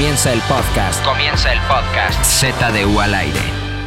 Comienza el podcast. Comienza el podcast. ZDU al aire.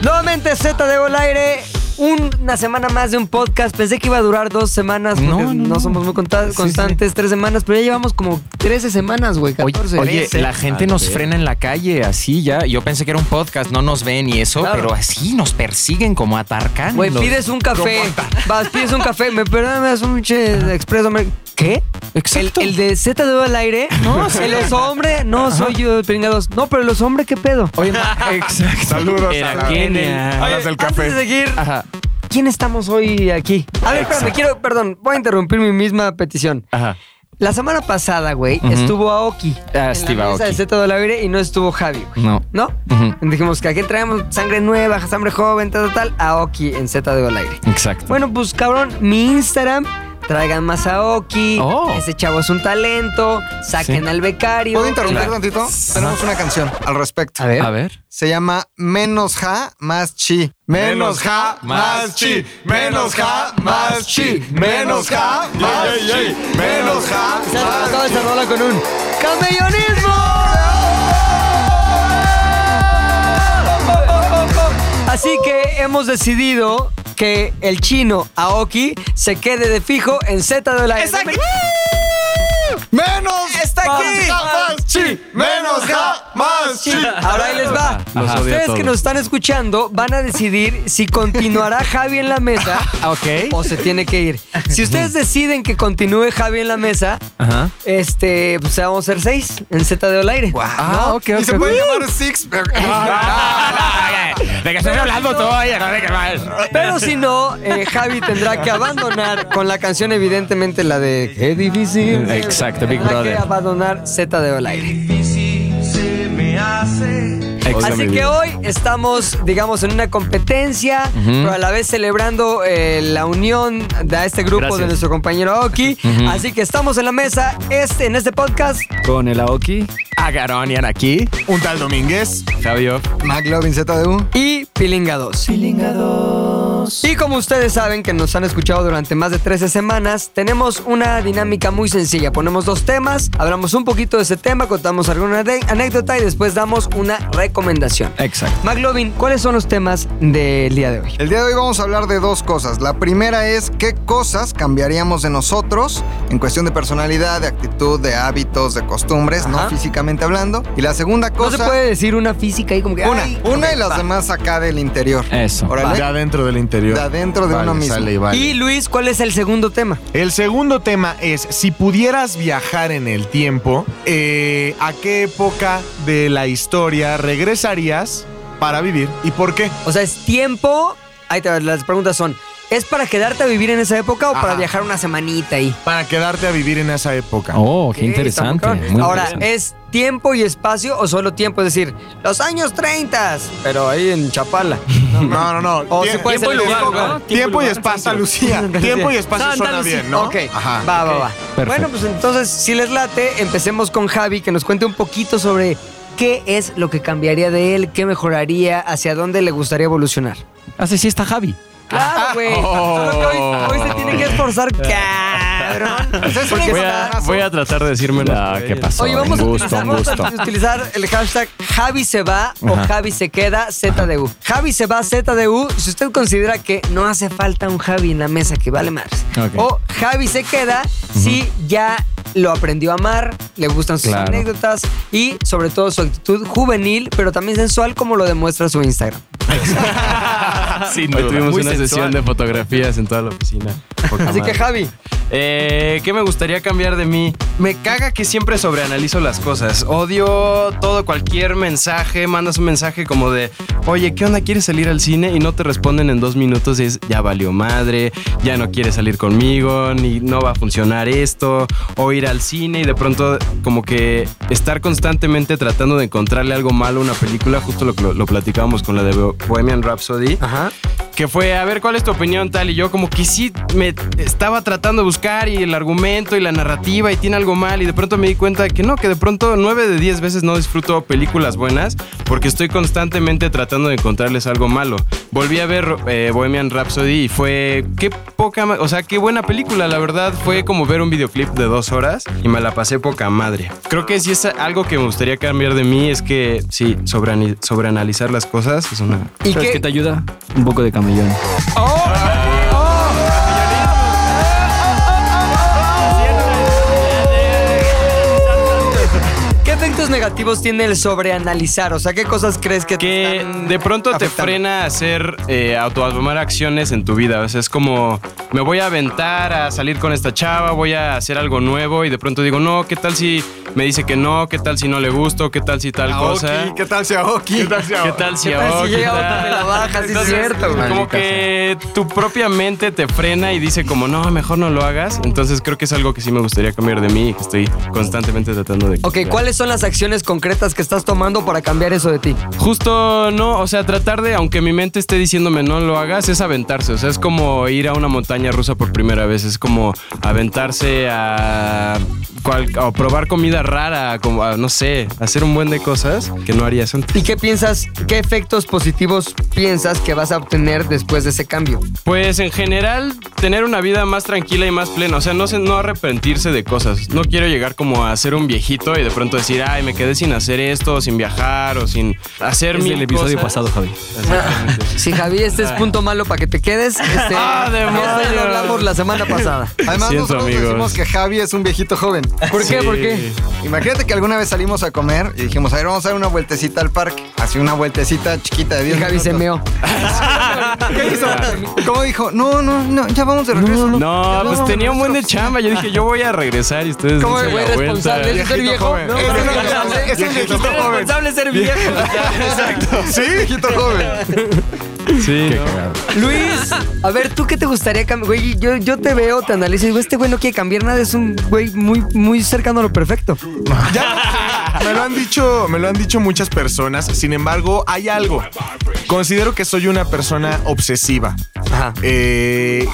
Nuevamente Z de al aire. Una semana más de un podcast. Pensé que iba a durar dos semanas porque no, No, no, no. somos muy conta- constantes, tres semanas, pero ya llevamos como 13 semanas, güey. Oye, 14. oye, la gente nos frena en la calle así ya. Yo pensé que era un podcast, no nos ven y eso, Claro. pero así nos persiguen como atarcan. Güey, pides un café. Vas, pides un café. Me das un pinche expreso. me- ¿Qué? Exacto. el de Z de al aire. No, el oso hombre. No, soy yo, pringados. No, pero el oso hombre, ¿qué pedo? Oye, exacto. Saludos Era a la- del Antes de café. seguir, Ajá, ¿quién estamos hoy aquí? A ver, espérame, quiero, perdón, voy a interrumpir mi misma petición. ajá. La semana pasada, güey, estuvo Aoki. Ah, en Steve la mesa Aoki. de Z del aire y no estuvo Javi, güey. No. ¿No? Dijimos que aquí traemos sangre nueva, sangre joven, tal, tal, tal. Aoki en Z de aire. Exacto. Bueno, pues cabrón, mi Instagram. Traigan más Aoki. Oh. Ese chavo es un talento. Saquen Sí. al becario. ¿Puedo interrumpir Claro. tantito? Tenemos una canción al respecto. A ver. a ver. Se llama Menos Ja, Más Chi. Menos Ja, Más Chi. Menos Ja, Más Chi. Menos Ja, Más Chi. Menos Ja, Se ha Más esta rola con un camellonismo. Así que hemos decidido que el chino Aoki se quede de fijo en Z de la ¡Está aquí! Menos ¡Está aquí! Ja, Más Chi. Menos Ja, Más Chi. Ahora ahí les va. Ustedes que nos están escuchando van a decidir si continuará Javi en la mesa o se tiene que ir. Si ustedes deciden que continúe Javi en la mesa, Ajá. este, pues vamos a ser seis en Z de al aire. Ah, ok, Y ok. se puede llamar Six. ¿De qué estás hablando no, ¿de qué más? Pero si no, eh, Javi tendrá que abandonar con la canción, evidentemente, la de Qué difícil. Exacto, Big Tendrá Brother. que abandonar Z de al aire. Exacto, Así que hoy estamos, digamos, en una competencia, pero a la vez celebrando eh, la unión de este grupo Gracias. de nuestro compañero Aoki. Así que estamos en la mesa este, en este podcast. Con el Aoki, Agaronian aquí. Un tal Domínguez. Fabio. McLovin ZDU. y Pilinga 2. Y como ustedes saben que nos han escuchado durante más de 13 semanas, tenemos una dinámica muy sencilla. Ponemos dos temas, hablamos un poquito de ese tema, contamos alguna de- anécdota y después damos una recomendación. Exacto. McLovin, ¿cuáles son los temas del día de hoy? El día de hoy vamos a hablar de dos cosas. La primera es qué cosas cambiaríamos de nosotros en cuestión de personalidad, de actitud, de hábitos, de costumbres, Ajá. no físicamente hablando. Y la segunda No cosa... se puede decir una física ahí como que... Una, ay, una y las va. demás acá del interior. Eso. Órale. De adentro del interior. De adentro de Vale, uno mismo. sale y vale. Y Luis, ¿cuál es el segundo tema? El segundo tema es, si pudieras viajar en el tiempo, eh, ¿a qué época de la historia regresarías para vivir y por qué? O sea, es tiempo... Ahí te va, las preguntas son... ¿Es para quedarte a vivir en esa época o para viajar una semanita ahí? Para quedarte a vivir en esa época. Oh, qué interesante. muy Ahora, interesante. ¿es tiempo y espacio o solo tiempo? Es decir, los años 30, pero ahí en Chapala. No, no, no. O Tie- se puede tiempo, ser y lugar. ¿no? Tiempo y espacio. Santa Lucía. Tiempo y espacio Santa suena Lucía. bien, ¿no? Ok, Ajá. va, va, va. Perfecto. Bueno, pues entonces, si les late, empecemos con Javi, que nos cuente un poquito sobre qué es lo que cambiaría de él, qué mejoraría, hacia dónde le gustaría evolucionar. Hace sí está Javi. Claro, güey. Solo que hoy, hoy se tiene que esforzar, cabrón. Voy a, voy a tratar de decirme Ah, ¿qué pasó? Oye, vamos, a utilizar, un vamos gusto. a utilizar el hashtag Javi se va o Ajá. Javi se queda ZDU. Javi se va ZDU si usted considera que no hace falta un Javi en la mesa que vale más. O Javi se queda si ya lo aprendió a amar, le gustan sus Claro. anécdotas y sobre todo su actitud juvenil, pero también sensual como lo demuestra su Instagram. Sin Hoy duda. tuvimos Muy una sensual. sesión de fotografías en toda la oficina. Así que. Javi, Eh, ¿Qué me gustaría cambiar de mí? Me caga que siempre sobreanalizo las cosas. Odio todo, cualquier mensaje. Mandas un mensaje como de, oye, ¿qué onda? ¿Quieres salir al cine? Y no te responden en dos minutos. Y es, ya valió madre, ya no quieres salir conmigo, ni no va a funcionar esto. O ir al cine y de pronto, como que estar constantemente tratando de encontrarle algo malo a una película. Justo lo, lo, lo platicábamos con la de Bohemian Rhapsody ajá. que fue, a ver, ¿cuál es tu opinión tal? Y yo como que sí me estaba tratando de buscar y el argumento y la narrativa y tiene algo mal y de pronto me di cuenta de que no, que de pronto nueve de 10 veces no disfruto películas buenas porque estoy constantemente tratando de encontrarles algo malo. Volví a ver eh, Bohemian Rhapsody y fue, qué poca, o sea, qué buena película, la verdad, fue como ver un videoclip de dos horas horas y me la pasé poca madre. Creo que si es algo que me gustaría cambiar de mí es que sí, sobreani- sobreanalizar las cosas es una... ¿Y ¿Sabes qué? qué te ayuda? Un poco de camellón. ¿Qué negativos tiene el sobreanalizar? O sea, ¿qué cosas crees que te que están de pronto te afectando? frena a hacer eh, auto a tomar acciones en tu vida. O sea, es como me voy a aventar a salir con esta chava, voy a hacer algo nuevo y de pronto digo, no, ¿qué tal si me dice que no? ¿Qué tal si no le gusto? ¿Qué tal si tal cosa? Aoki, ¿qué tal si Aoki? ¿Qué tal si ¿Qué tal si ¿Qué tal si me la bajas? Sí, es cierto, güey. Como que tu propia mente te frena y dice como, no, mejor no lo hagas. Entonces creo que es algo que sí me gustaría cambiar de mí y que estoy constantemente tratando de... Ok, ¿cuáles son las acciones concretas que estás tomando para cambiar eso de ti? Justo no, o sea, tratar de, aunque mi mente esté diciéndome no lo hagas, es aventarse. O sea, es como ir a una montaña rusa por primera vez. Es como aventarse a, cual- a probar comida rara, como a, no sé, hacer un buen de cosas que no harías antes. ¿Y qué piensas, qué efectos positivos piensas que vas a obtener después de ese cambio? Pues en general, tener una vida más tranquila y más plena. O sea, no, no arrepentirse de cosas. No quiero llegar como a ser un viejito y de pronto decir, ay, me quedé sin hacer esto, sin viajar o sin hacer Es mil el episodio cosas". pasado, Javi. Exactamente. Si Javi, este es punto malo para que te quedes. Este, ¡Ah, ya lo hablamos la semana pasada. Además, Siento, nosotros amigos. decimos que Javi es un viejito joven. ¿Por qué? Sí. ¿Por qué? Imagínate que alguna vez salimos a comer y dijimos, a ver, vamos a dar una vueltecita al parque. Así una vueltecita chiquita de Y 10 Javi se meó. ¿Qué hizo? ¿Cómo dijo? No, no, no, ya vamos de regreso. No, Ya pues vamos tenía un buen de chamba. Yo dije, yo voy a regresar y ustedes ¿Cómo vuelta. responsable? ¿Es ser viejo? joven. No, Es es un viejito joven. responsable ser viejo. Sí, viejito joven. Sí, ¿no? Luis, a ver, ¿tú qué te gustaría cambiar? Güey, yo, yo te veo, te analizo y digo, este güey no quiere cambiar nada, es un güey muy, muy cercano a lo perfecto. Ya me lo han dicho, me lo han dicho muchas personas. Sin embargo, hay algo. Considero que soy una persona obsesiva. Ajá. Eh,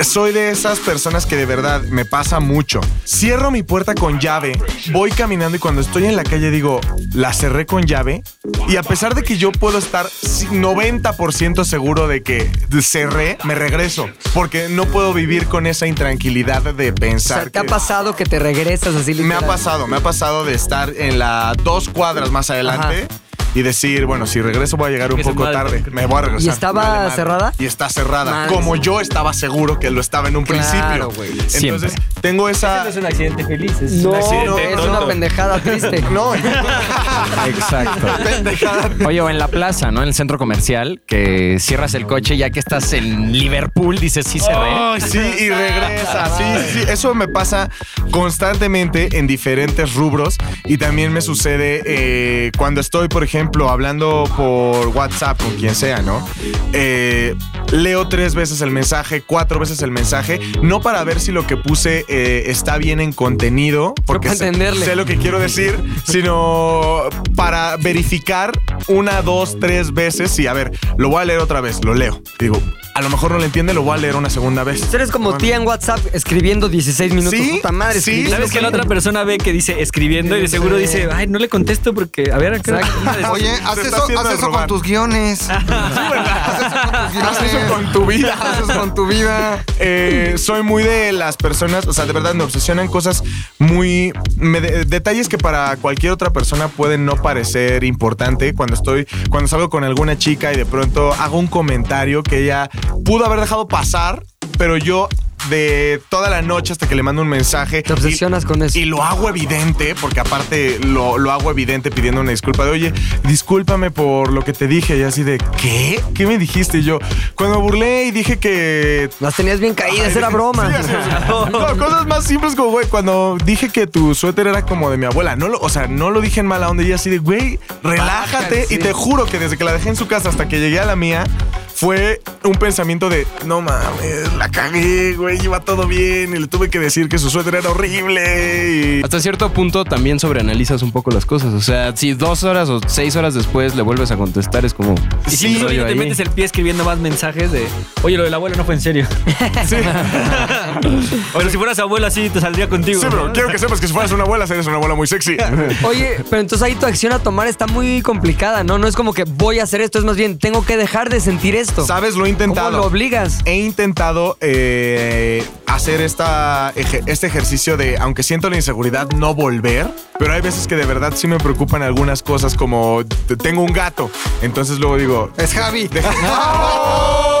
soy de esas personas que de verdad me pasa mucho. Cierro mi puerta con llave, voy caminando y cuando estoy en la calle digo, la cerré con llave. Y a pesar de que yo puedo estar 90% seguro de que cerré, me regreso. Porque no puedo vivir con esa intranquilidad de O pensar. sea, ¿te ha que- pasado que te regresas así me ha literal? pasado, me ha pasado de estar en la dos cuadras más adelante y decir, bueno, si regreso voy a llegar un poco tarde. Me voy a regresar. ¿Y estaba Vale madre. cerrada? Y está cerrada. Como yo estaba seguro que lo estaba en un Claro, principio. Entonces, Siempre. tengo esa. un accidente feliz. Es No, accidente es tonto. una pendejada triste. No, Exacto. Oye, o en la plaza, ¿no? En el centro comercial, que cierras el coche ya que estás en Liverpool, dices, sí cerré. Ay, sí, y regresa. Sí, sí, sí. Eso me pasa constantemente en diferentes rubros. Y también me sucede eh, cuando estoy, por ejemplo, hablando por WhatsApp con quien sea, ¿no? Eh, leo tres veces el mensaje, cuatro veces el mensaje, no para ver si lo que puse eh, está bien en contenido, porque para sé, entenderle. sé lo que quiero decir, sino para verificar una, dos, tres veces y a ver, lo voy a leer otra vez, lo leo. Digo, a lo mejor no lo entiende, lo voy a leer una segunda vez. Tú eres como tía en WhatsApp escribiendo 16 minutos. Sí, Puta madre, sí. ¿Sabes que la otra persona ve que dice escribiendo y de seguro dice, ay, no le contesto porque, a ver, acá. Oye, haz eso, haz eso con tus guiones. Haz eso con tu vida. Haz eso con tu vida. Eh, soy muy de las personas, o sea, de verdad me obsesionan cosas muy. me de- detalles que para cualquier otra persona pueden no parecer importante. Cuando estoy, cuando salgo con alguna chica y de pronto hago un comentario que ella pudo haber dejado pasar, pero yo. De toda la noche hasta que le mando un mensaje. Te obsesionas y- con eso. Y lo hago evidente, porque aparte lo, lo hago evidente pidiendo una disculpa de, oye, discúlpame por lo que te dije. Y así de, ¿qué? ¿Qué me dijiste? Y yo, cuando burlé y dije que Las tenías bien caídas, era broma. Sí, así, así. No, cosas más simples como, güey, cuando dije que tu suéter era como de mi abuela, no lo, o sea, no lo dije en mala onda y así de, güey, relájate. Bájale, sí. Y te juro que desde que la dejé en su casa hasta que llegué a la mía, fue un pensamiento de, no mames, la cagué, güey, iba todo bien y le tuve que decir que su suéter era horrible y... Hasta cierto punto también sobreanalizas un poco las cosas. O sea, si dos horas o seis horas después le vuelves a contestar, es como. Y Sí, si rollo te ahí. metes el pie escribiendo más mensajes de, oye, lo del abuelo no fue en serio. Pero si fueras abuelo así, te saldría contigo. Sí, pero ¿no? quiero que sepas que si fueras una abuela, serías una abuela muy sexy. Oye, pero entonces ahí tu acción a tomar está muy complicada, ¿no? No es como que voy a hacer esto, es más bien, tengo que dejar de sentir eso. Esto? ¿Sabes? Lo he intentado. ¿Cómo lo obligas? He intentado eh, hacer esta, este ejercicio de, aunque siento la inseguridad, no volver. Pero hay veces que de verdad sí me preocupan algunas cosas, como tengo un gato. Entonces luego digo, Es Javi. No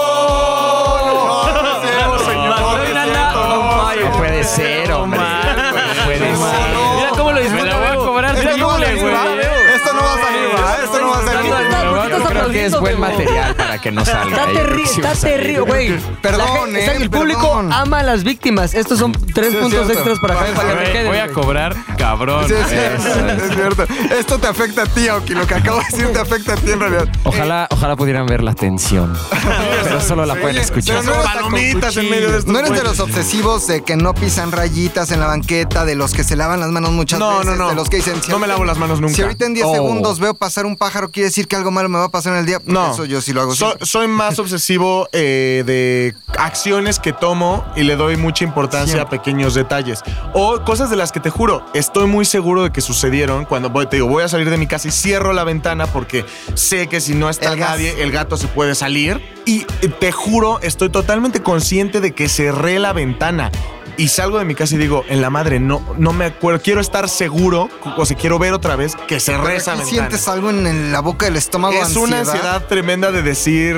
Es buen material para que no salga. Está terrible, sí está terrible, güey. Perdón, eh, el público perdón. ama a las víctimas. Estos son tres Sí, es puntos cierto. extras para que me Güey, quede. Voy a cobrar cabrón. Sí, es cierto, Eso es. es cierto. Esto te afecta a ti, Aoki. Lo que acabo de decir te afecta a ti en realidad. Ojalá, ojalá pudieran ver la tensión. Pero solo la pueden escuchar. pero no eres palomitas en medio de estos No eres de güeyes. los obsesivos de que no pisan rayitas en la banqueta, de los que se lavan las manos muchas No, veces, no, no. de los que dicen... si No me lavo las manos nunca. Si ahorita en 10 Oh. segundos veo pasar un pájaro, quiere decir que algo malo me va a pasar en el día. No, Eso yo sí lo hago. So- soy más obsesivo eh, de acciones que tomo y le doy mucha importancia a pequeños detalles. O cosas de las que te juro, estoy muy seguro de que sucedieron cuando voy, te digo, voy a salir de mi casa y cierro la ventana porque sé que si no está El gas. nadie, el gato se puede salir. Y eh, te juro, estoy totalmente consciente de que cerré la ventana. Y salgo de mi casa y digo, en la madre, no, no me acuerdo, quiero estar seguro, o sea, quiero ver otra vez que ¿Y ventana. sientes algo en, en la boca del estómago? Es una ansiedad tremenda de decir,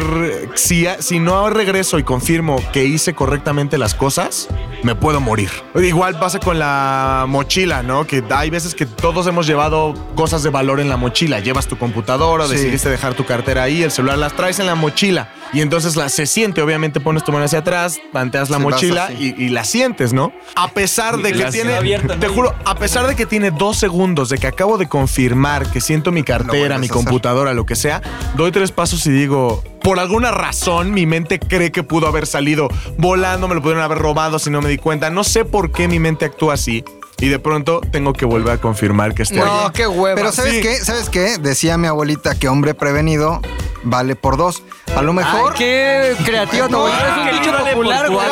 si, si no regreso y confirmo que hice correctamente las cosas, me puedo morir. Igual pasa con la mochila, ¿no? Que hay veces que todos hemos llevado cosas de valor en la mochila. Llevas tu computadora, Sí. decidiste dejar tu cartera ahí, el celular las traes en la mochila. Y entonces la, se siente, obviamente pones tu mano hacia atrás, planteas la mochila y, y la sientes, ¿no? A pesar de que la tiene, abierta, te ¿no? juro, a pesar de que tiene dos segundos de que acabo de confirmar que siento mi cartera, mi computadora, lo que sea, doy tres pasos y digo, por alguna razón mi mente cree que pudo haber salido volando, me lo pudieron haber robado si no me di cuenta. No sé por qué mi mente actúa así. Y de pronto tengo que volver a confirmar que esté No, ahí. qué hueva. Pero ¿sabes Sí. qué? ¿Sabes qué? Decía mi abuelita que hombre prevenido vale por dos. A lo Ay, mejor... qué creativo tu No, abuelita. Es un dicho vale popular, güey.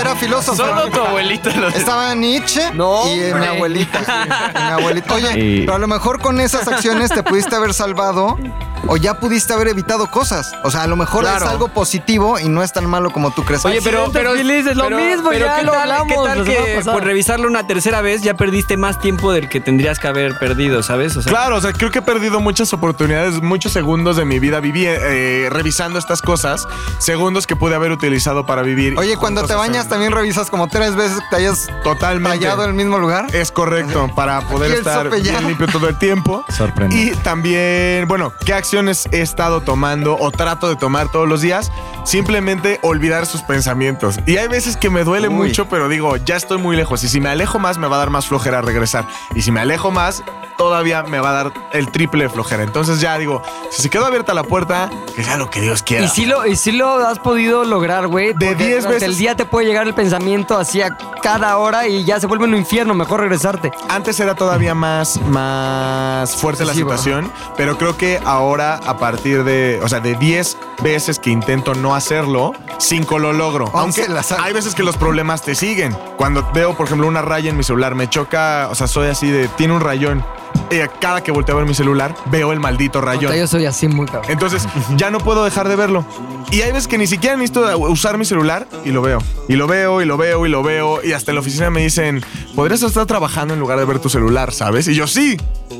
Era filósofo. Solo tu abuelita lo Estaba Nietzsche No, y mi abuelita. Mi abuelita. Oye, pero a lo mejor con esas acciones te pudiste haber salvado o ya pudiste haber evitado cosas. O sea, a lo mejor Claro. es algo positivo y no es tan malo como tú crees. Oye, pero, pero feliz es lo mismo, ya ¿qué lo tal, hablamos ¿qué tal que por revisarlo una tercera vez ya perdiste más tiempo del que tendrías que haber perdido, ¿sabes? O sea, Claro, o sea, creo que he perdido muchas oportunidades, muchos segundos de mi vida viví eh, revisando estas cosas, segundos que pude haber utilizado para vivir. Oye, cuando te Cosas bañas en- también revisas como tres veces que te hayas Totalmente. fallado en el mismo lugar. Es correcto, para poder estar bien limpio todo el tiempo. Sorprendente. Y también, bueno, ¿qué acciones he estado tomando o trato de tomar todos los días? Simplemente olvidar sus pensamientos. Y hay veces que me duele Uy. mucho, pero digo, ya estoy muy lejos. Y si me alejo más, me va a dar más flojera regresar. Y si me alejo más, todavía me va a dar el triple de flojera. Entonces ya digo, si se quedó abierta la puerta, que sea lo que Dios quiera. Y sí lo, y sí lo has podido lograr, güey. De porque 10 durante veces- el día te puede llegar el pensamiento así a cada hora y ya se vuelve un infierno. Mejor regresarte. Antes era todavía más, más fuerte la situación, pero creo que ahora a partir de, o sea, de 10 veces que intento no hacerlo, 5 lo logro. Aunque las hay veces que los problemas te siguen. Cuando veo, por ejemplo, una raya en mi celular, me choca, o sea, soy así de, tiene un rayón. Y cada que volteo a ver mi celular, veo el maldito rayón. Yo soy así muy cabrón. Entonces, ya no puedo dejar de verlo. Y hay veces que ni siquiera necesito usar mi celular y lo veo. Y lo veo, y lo veo, y lo veo. Y hasta en la oficina me dicen, podrías estar trabajando en lugar de ver tu celular, ¿sabes? Y yo sí,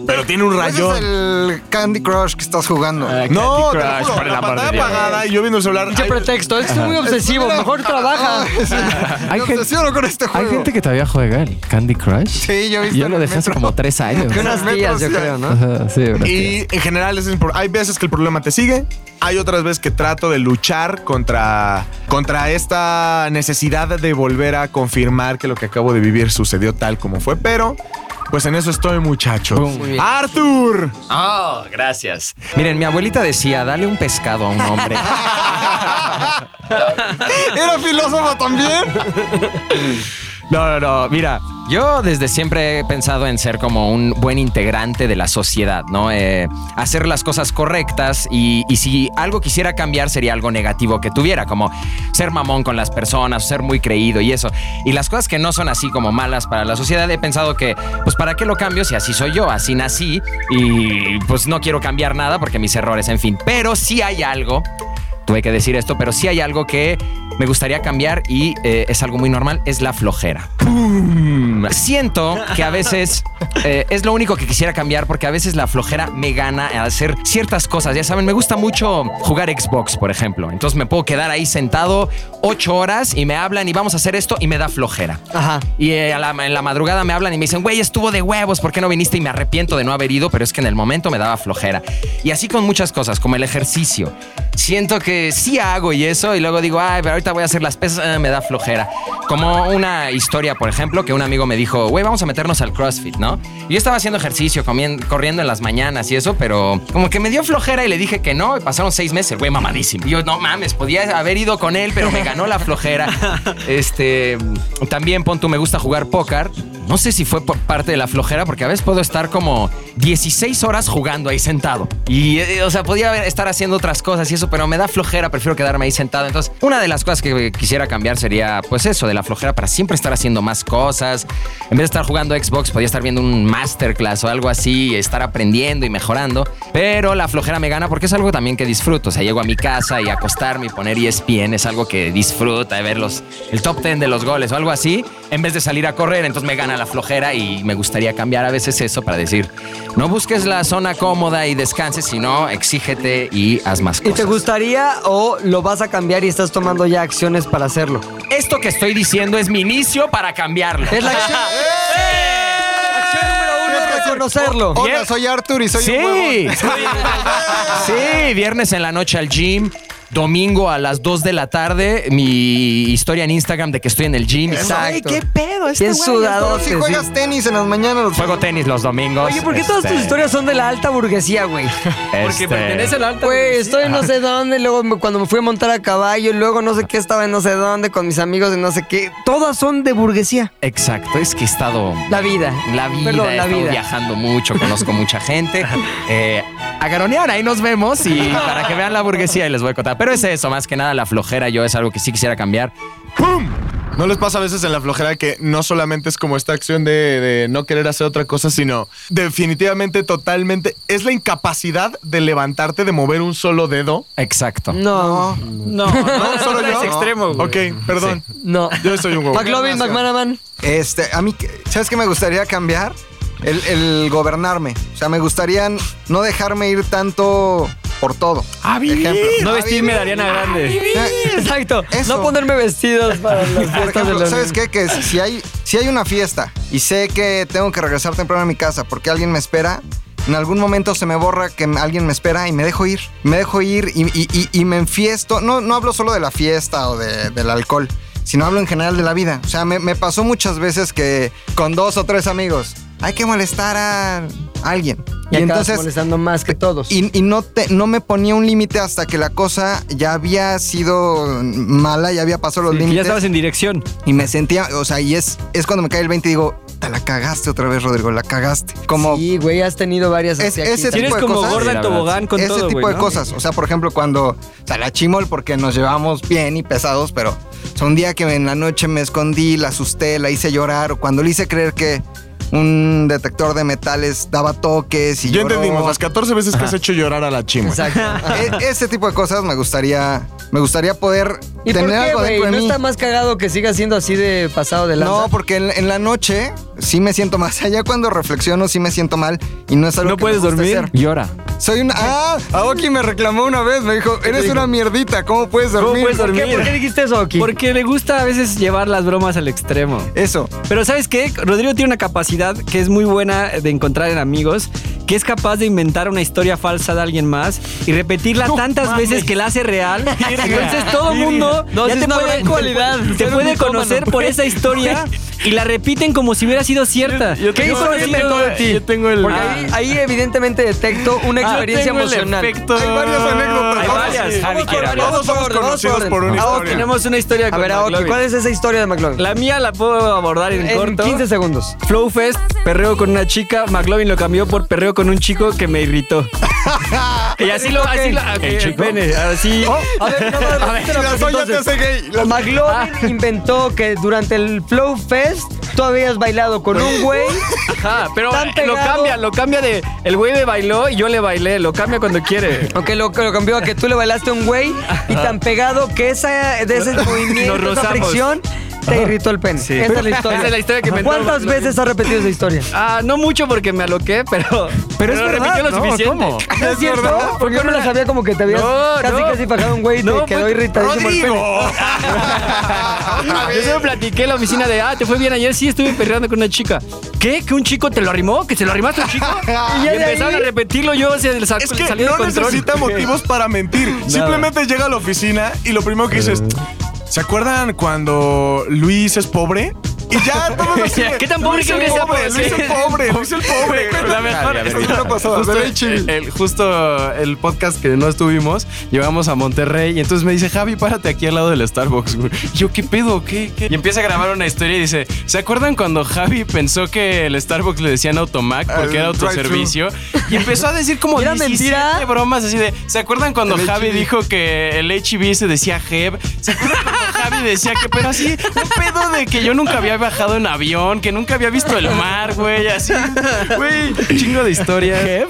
pero tiene un Ese rayón. es el Candy Crush que estás jugando. Ah, No, Candy Crush, juro, por el la de pantalla apagada y yo viendo el celular. Ay, pretexto. Es muy obsesivo. Mejor trabaja. Sí. Hay gente- obsesiono con este Hay juego. gente que todavía juega el Candy Crush. Sí, yo he visto Yo lo dejé hace como tres años. Que unas tías, yo creo, ¿no? Ajá, sí, bro. Y en general es hay veces que el problema te sigue, hay otras veces que trato de luchar contra, contra esta necesidad de volver a confirmar que lo que acabo de vivir sucedió tal como fue, pero pues en eso estoy muchacho. Muy bien. Arthur. Oh, gracias. Miren, mi abuelita decía, dale un pescado a un hombre. ¿Era filósofo también? No, no, no. Mira, yo desde siempre he pensado en ser como un buen integrante de la sociedad, ¿no? Eh, hacer las cosas correctas y, si algo quisiera cambiar sería algo negativo que tuviera, como ser mamón con las personas, ser muy creído y eso. Y las cosas que no son así como malas para la sociedad, he pensado que, pues, ¿para qué lo cambio si así soy yo? Así nací y pues no quiero cambiar nada porque mis errores, en fin. Pero sí hay algo tuve que decir esto, pero sí hay algo que me gustaría cambiar y eh, es algo muy normal, es la flojera. ¡Pum! Siento que a veces eh, es lo único que quisiera cambiar porque a veces la flojera me gana a hacer ciertas cosas. Ya saben, me gusta mucho jugar Xbox, por ejemplo. Entonces me puedo quedar ahí sentado ocho horas y me hablan y vamos a hacer esto y me da flojera. Ajá. Y eh, a la- en la madrugada me hablan y me dicen, güey, estuvo de huevos, ¿por qué no viniste? Y me arrepiento de no haber ido, pero es que en el momento me daba flojera. Y así con muchas cosas, como el ejercicio. Siento que sí hago y eso, y luego digo, ay, pero ahorita voy a hacer las pesas, eh, me da flojera. Como una historia, por ejemplo, que un amigo me dijo, güey, vamos a meternos al CrossFit, ¿no? Y yo estaba haciendo ejercicio, corriendo en las mañanas y eso, pero como que me dio flojera y le dije que no, y pasaron seis meses, güey mamadísimo. Y yo, no mames, podía haber ido con él, pero me ganó la flojera. Este, también, pon tú, me gusta jugar póker. No sé si fue por parte de la flojera, porque a veces puedo estar como 16 horas jugando ahí sentado. Y, eh, o sea, podía estar haciendo otras cosas y eso, pero me da flojera, prefiero quedarme ahí sentado. Entonces, una de las cosas que quisiera cambiar sería, pues eso, de la flojera para siempre estar haciendo más cosas. En vez de estar jugando Xbox, podía estar viendo un masterclass o algo así, estar aprendiendo y mejorando. Pero la flojera me gana porque es algo también que disfruto. O sea, llego a mi casa y acostarme y poner ESPN es algo que disfruta de ver los, el top 10 de los goles o algo así, en vez de salir a correr. Entonces me gana la flojera y me gustaría cambiar a veces eso para decir, no busques la zona cómoda y descanses, sino exígete y haz más ¿Y cosas. te gustaría o lo vas a cambiar y estás tomando ya acciones para hacerlo? Esto que estoy diciendo es mi inicio para cambiarlo. Es la acción. Acción número uno, reconocerlo. Hola, soy Arthur y soy Sí. un huevón. sí, viernes en la noche al gym. Domingo a las 2 de la tarde, mi historia en Instagram de que estoy en el gym. Exacto. Ay, qué pedo, este Bien güey. sudado. Si juegas tenis en las mañanas, los Juego tenis los domingos. Oye, ¿por qué todas tus Este, historias son de la alta burguesía, güey? Porque este, pertenece a la alta. Güey, burguesía. estoy no sé dónde, luego me- cuando me fui a montar a caballo, luego no sé qué estaba en no sé dónde con mis amigos de no sé qué. Todas son de burguesía. Exacto, es que he estado. La vida. La vida, Perdón, he la estado vida. viajando mucho, conozco mucha gente. Eh, a garonear, ahí nos vemos y para que vean la burguesía y les voy a contar. Pero es eso, más que nada la flojera, yo es algo que sí quisiera cambiar. ¿No les pasa a veces en la flojera que no solamente es como esta acción de, de no querer hacer otra cosa, sino definitivamente, totalmente, es la incapacidad de levantarte, de mover un solo dedo? Exacto. No, No, no, ¿Solo no yo? es extremo. Ok, perdón. no. Yo soy un huevo. McLovin, McManaman. Este, a mí, ¿sabes qué me gustaría cambiar? El, el gobernarme. O sea, me gustaría no dejarme ir tanto por todo. A vivir. Ejemplo. No A vestirme de vivir. Ariana Grande. Eh, Exacto. Eso. No ponerme vestidos para las Por de ejemplo, los ¿sabes qué? Que si hay, si hay una fiesta y sé que tengo que regresar temprano a mi casa porque alguien me espera, en algún momento se me borra que alguien me espera y me dejo ir. Me dejo ir y, y- y- y me enfiesto. No, no hablo solo de la fiesta o de- del alcohol, sino hablo en general de la vida. O sea, me, me pasó muchas veces que con dos o tres amigos hay que molestar a alguien. Y, entonces molestando más que todos. y, y no, te, no me ponía un límite hasta que la cosa ya había sido mala, ya había pasado los Sí, que ya límites. estabas en dirección. Y me sentía, o sea, y es, es cuando me cae el 20 y digo, te la cagaste otra vez, Rodrigo, la cagaste. Como Sí, güey, has tenido varias Es- ese. Tienes de como cosas. gorda en tobogán con ese todo, tipo güey, de ¿no? cosas. O sea, por ejemplo, cuando, o sea, la chimol, porque nos llevamos bien y pesados, pero o sea, un día que en la noche me escondí, la asusté, la hice llorar, o cuando le hice creer que un detector de metales daba toques y Ya lloró. entendimos, las 14 veces que has hecho llorar a la chima. Exacto. E- ese tipo de cosas me gustaría, me gustaría poder ¿Y por tener qué, algo güey? dentro de ¿No mí. está más cagado que siga siendo así de pasado de lanza? No, porque en, en la noche sí me siento mal. O sea, ya cuando reflexiono sí me siento mal y no es algo ¿No que me puedes guste dormir? hacer. Llora. Soy una. Ah, Aoki me reclamó una vez. Me dijo, eres una mierdita. ¿Cómo puedes ¿Cómo dormir? puedes ¿Por qué, dormir? ¿Por qué dijiste eso, Oki? Porque le gusta a veces llevar las bromas al extremo. Eso. Pero ¿sabes qué? Rodrigo tiene una capacidad que es muy buena de encontrar en amigos, que es capaz de inventar una historia falsa de alguien más y repetirla tantas veces que la hace real. Entonces todo el mundo No, ya te puede, cualidad. te puede conocer por esa historia y la repiten como si hubiera sido cierta. ¿Qué hizo que inventó de ti? Yo tengo el... Porque ahí, ahí evidentemente detecto una Ah, experiencia tengo el emocional. efecto. Hay varias anécdotas. Hay varias. Javi. Todos somos conocidos orden. por una Ah, historia. tenemos una historia A con ver, Aoki, McLovin. ¿cuál es esa historia de McLovin? La mía la puedo abordar en, en corto. 15 segundos. Flow Fest, perreo con una chica. McLovin lo cambió por perreo con un chico que me irritó. y así lo. Así lo el pene, así. A ver, no, no, repite la La frase, soya te entonces. hace gay. McLovin inventó que durante el Flow Fest tú habías bailado con un güey. Ajá, pero Tan lo cambia, lo cambia de. El güey me bailó y yo le bailé. Lo cambia cuando quiere. Ok, lo, lo cambió a que tú le bailaste a un güey y tan pegado que esa, de ese movimiento, Nos esa rozamos. fricción, te irritó el pene. Esa es la historia. Esa es la historia que me entró ¿Cuántas veces has repetido esa historia? Ah, no mucho porque me aloqué, pero. Pero es verdad, repitió lo ¿no? suficiente. ¿Cómo? ¿No es cierto? Porque yo me la sabía como que te habías No, casi no. casi bajado un güey y te No, quedó fue- irritadísimo el pene. Yo se lo platiqué en la oficina de, ah, te fue bien ayer, sí, estuve perreando con una chica. ¿Qué? ¿Que un chico te lo arrimó? ¿Que se lo arrimaste a un chico? y ya de empezaron ahí- a repetirlo yo, se le sacó Es que salió de no control. necesita motivos para mentir. Simplemente llega a la oficina y lo primero que dices, ¿se acuerdan cuando Luis es pobre? Y ya todos así. ¿Qué tan pobre Luis creo el que sea pobre? pobre? Luis el pobre, Luis el pobre. La mejor, el, justo el podcast que no estuvimos, llegamos a Monterrey y entonces me dice, Javi, párate aquí al lado del Starbucks. güey". Y yo, ¿qué pedo? ¿Qué, qué? Y empieza a grabar una historia y dice, ¿se acuerdan cuando Javi pensó que el Starbucks le decían Automac porque El era autoservicio? Y empezó a decir como ¿Era 17 mentira? bromas así de, ¿se acuerdan cuando El Javi dijo que el HIV se decía Jeb? ¿Se acuerdan cuando Javi decía que, pero así, un pedo de que yo nunca había viajado en avión, que nunca había visto el mar, güey, así, güey, chingo de historia.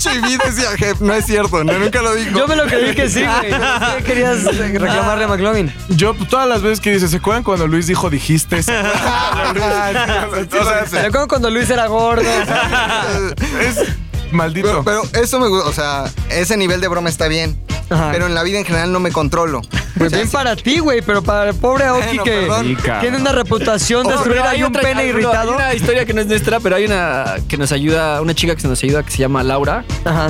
HIV decía Jep, no es cierto, no, nunca lo dijo. Yo me lo creí que sí, güey. ¿Qué querías reclamarle a McLovin? Yo, todas las veces que dice, ¿se acuerdan cuando Luis dijo dijiste? ¿Se acuerdan? O sea, ¿Se acuerdan cuando Luis era gordo? es maldito. Pero, pero eso me gusta, o sea, ese nivel de broma está bien. Ajá. Pero en la vida en general no me controlo. Pues O sea, bien sí- para ti, güey, pero para el pobre Aoki Bueno, que perdón. Tiene una reputación de Oh, pero ahí un otra- pene hay irritado. Hay una historia que no es nuestra, pero hay una que nos ayuda, una chica que se nos ayuda que se llama Laura. Ajá.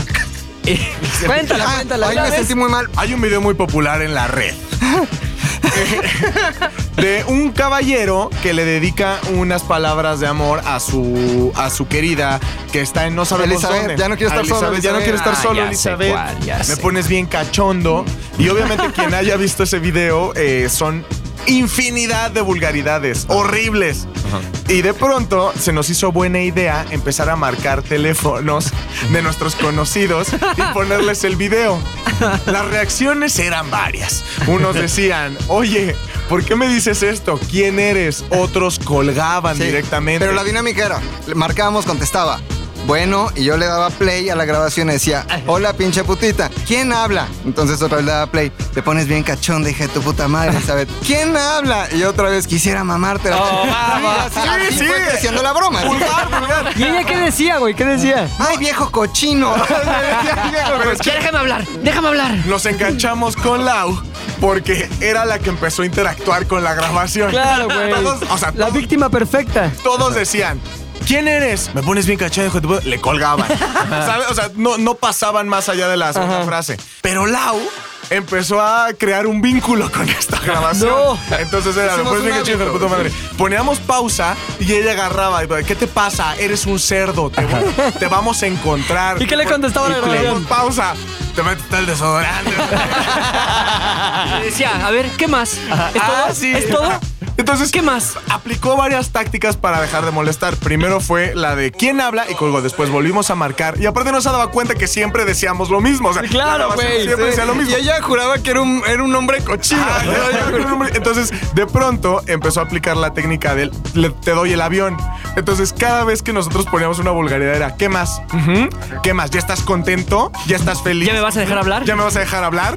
Cuéntala, Ah, cuéntala. Una me vez- sentí muy mal. Hay un video muy popular en la red. de un caballero que le dedica unas palabras de amor a su a su querida que está en no sabemos Elizabeth, dónde. ya no quiero estar solo, Elizabeth, Ya no quiero estar Ah, solo, ya Elizabeth. cuál, ya Me sé. pones bien cachondo. Y obviamente quien haya visto ese video eh, son infinidad de vulgaridades horribles. Y de pronto se nos hizo buena idea empezar a marcar teléfonos de nuestros conocidos y ponerles el video. Las reacciones eran varias. Unos decían, oye, ¿por qué me dices esto? ¿Quién eres? Otros colgaban Sí, directamente. Pero la dinámica era, marcábamos, contestaba. Bueno, y yo le daba play a la grabación y decía, hola pinche putita, ¿quién habla? Entonces otra vez le daba play, te pones bien cachón, dije tu puta madre, ¿sabes? ¿Quién habla? Y otra vez quisiera mamarte. Oh, así, así sí. fue creciendo la broma. vulgar. ¿Y ella qué decía, güey? ¿Qué decía? Ay, viejo cochino. Pero es que déjame hablar, déjame hablar. nos enganchamos con Lau porque era la que empezó a interactuar con la grabación. Claro, güey. Todos, o sea, La todos- víctima perfecta. todos decían. ¿Quién eres? Me pones bien cachado, hijo de puta". Le colgaban. ¿Sabes? O sea, no, no pasaban más allá de la segunda frase. Pero Lau empezó a crear un vínculo con esta grabación. No. Entonces era, me pones bien cachado, hijo de puta madre. Poníamos pausa y ella agarraba. y, ¿Qué te pasa? Eres un cerdo. Te, voy- te vamos a encontrar. ¿Y qué le contestaba la Y poníamos grabación? pausa. Te metes el desodorante. Y decía, a ver, ¿qué más? ¿Es todo? Ah, sí. ¿Es todo? Entonces, ¿Qué más? Aplicó varias tácticas para dejar de molestar. Primero fue la de quién habla y colgó. Después volvimos a marcar. Y aparte no se daba cuenta que siempre decíamos lo mismo. O sea, Claro, güey, Siempre sí. decía lo mismo. Y ella juraba que era un, era un hombre cochino. Ah. Entonces, de pronto empezó a aplicar la técnica del le- te doy el avión. Entonces, cada vez que nosotros poníamos una vulgaridad era ¿qué más? ¿Qué más? ¿Ya estás contento? ¿Ya estás feliz? ¿Ya me vas a dejar hablar? ¿Ya me vas a dejar hablar?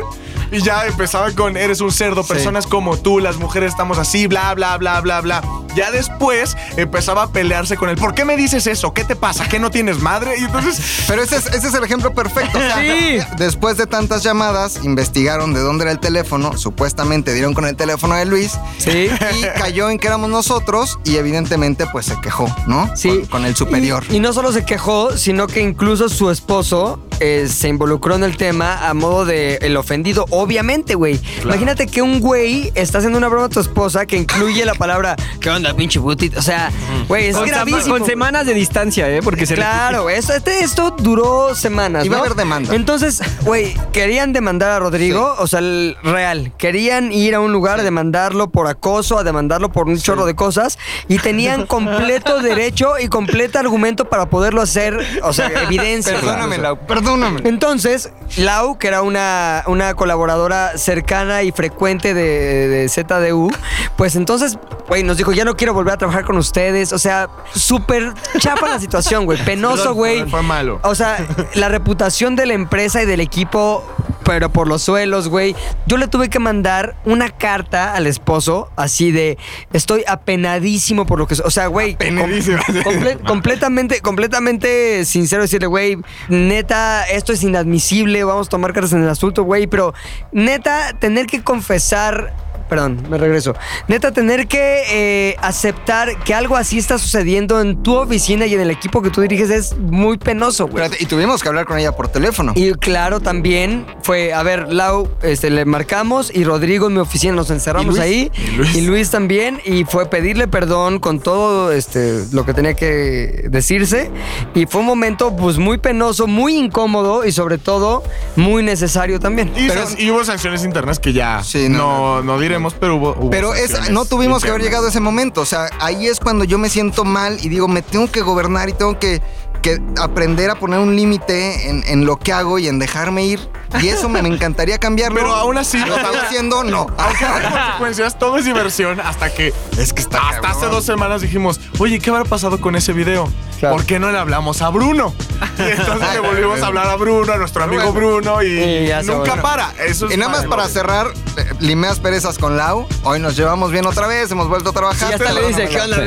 Y ya empezaba con eres un cerdo, personas como tú, las mujeres estamos así, bla, bla, bla, bla, bla. Ya después empezaba a pelearse con él. ¿Por qué me dices eso? ¿Qué te pasa? ¿Qué no tienes madre? Y entonces Pero ese es, ese es el ejemplo perfecto. O sea, Sí. Después de tantas llamadas, investigaron de dónde era el teléfono. Supuestamente dieron con el teléfono de Luis. Sí. Y cayó en que éramos nosotros y evidentemente pues se quejó, ¿no? Sí. Con, con el superior. Y, y no solo se quejó, sino que incluso su esposo eh, se involucró en el tema a modo de el ofendido. Obviamente, güey. Imagínate que un güey está haciendo una broma a tu esposa que incluye la palabra ¿Qué onda, pinche putita? O sea, güey, es Con, gravísimo. con semanas de distancia, ¿eh? Porque se Claro, esto, este- esto duró semanas. Iba a haber demanda. Entonces, güey, querían demandar a Rodrigo, o sea, el real. Querían ir a un lugar a demandarlo por acoso, a demandarlo por un chorro de cosas, y tenían completo derecho y completo argumento para poderlo hacer, o sea, evidencia. Perdóname. Lau, perdóname. Perdóname. Entonces, Lau, que era una, una colaboradora cercana y frecuente de, de ZDU, pues entonces, güey, nos dijo, ya no quiero volver a trabajar con ustedes. O sea, súper chapa la situación, güey. Penoso, güey. Fue malo. O sea, la reputación de la empresa y del equipo, pero por los suelos, güey. Yo le tuve que mandar una carta al esposo, así de, estoy apenadísimo por lo que... O sea, güey, com- Apenadísimo. comple- completamente, completamente sincero decirle, güey, neta, esto es inadmisible, vamos a tomar cartas en el asunto, güey, pero neta, tener que confesar... Perdón, me regreso. Neta, tener que eh, aceptar que algo así está sucediendo en tu oficina y en el equipo que tú diriges es muy penoso, güey. Espérate, y tuvimos que hablar con ella por teléfono. Y claro, también fue, a ver, Lau, este, le marcamos y Rodrigo en mi oficina nos encerramos ahí. ¿Y Luis? también. Y fue pedirle perdón con todo este, lo que tenía que decirse. Y fue un momento pues muy penoso, muy incómodo y sobre todo muy necesario también. Y, Pero- y hubo sanciones internas que ya Sí, no, no, no, pero hubo. hubo Pero es, no tuvimos que haber llegado a ese momento. O sea, ahí es cuando yo me siento mal y digo, me tengo que gobernar y tengo que, que aprender a poner un límite en, en lo que hago y en dejarme ir. Y eso me, me encantaría cambiarlo. Pero aún así, ¿Lo estoy haciendo? No. Aunque hay consecuencias, todo es diversión hasta que. Es que está Hasta cabrón. hace dos semanas dijimos, oye, ¿qué habrá pasado con ese video? Claro. ¿Por qué no le hablamos a Bruno? Y entonces le volvimos a hablar a Bruno, a nuestro amigo Bruno, y, nunca para. Eso es Y nada más para cerrar, eh, limeas perezas con Lau. Hoy nos llevamos bien otra vez, hemos vuelto a trabajar. Y hasta le dice, ¿qué onda?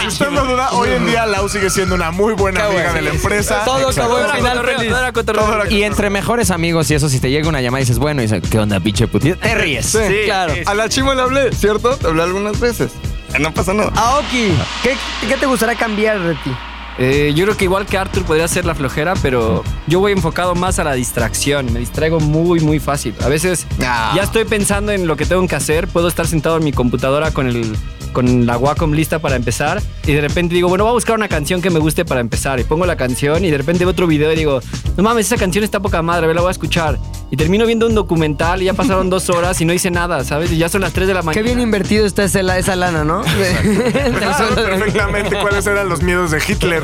Si usted no duda, hoy en día Lau sigue siendo una muy buena Qué amiga bueno. de la empresa. Todo acabó en final feliz. Y entre mejores amigos y eso, si te llega una llamada y dices, bueno, y dices, ¿qué onda, pinche putita? Te ríes. Sí, claro. A la chimo le hablé, ¿cierto? Te hablé algunas veces. No pasa nada. Aoki, ¿qué, ¿qué te gustaría cambiar de ti? Eh, yo creo que igual que Arthur podría ser la flojera, pero yo voy enfocado más a la distracción. Me distraigo muy, muy fácil. A veces Ah. ya estoy pensando en lo que tengo que hacer. Puedo estar sentado en mi computadora con el con la Wacom lista para empezar y de repente digo, bueno, voy a buscar una canción que me guste para empezar y pongo la canción y de repente veo otro video y digo, no mames, esa canción está poca madre, a ver, la voy a escuchar. Y termino viendo un documental y ya pasaron dos horas y no hice nada, ¿sabes? Y ya son las 3 de la mañana. Qué bien invertido está esa, esa lana, ¿no? Recuerdo perfectamente cuáles eran los miedos de Hitler.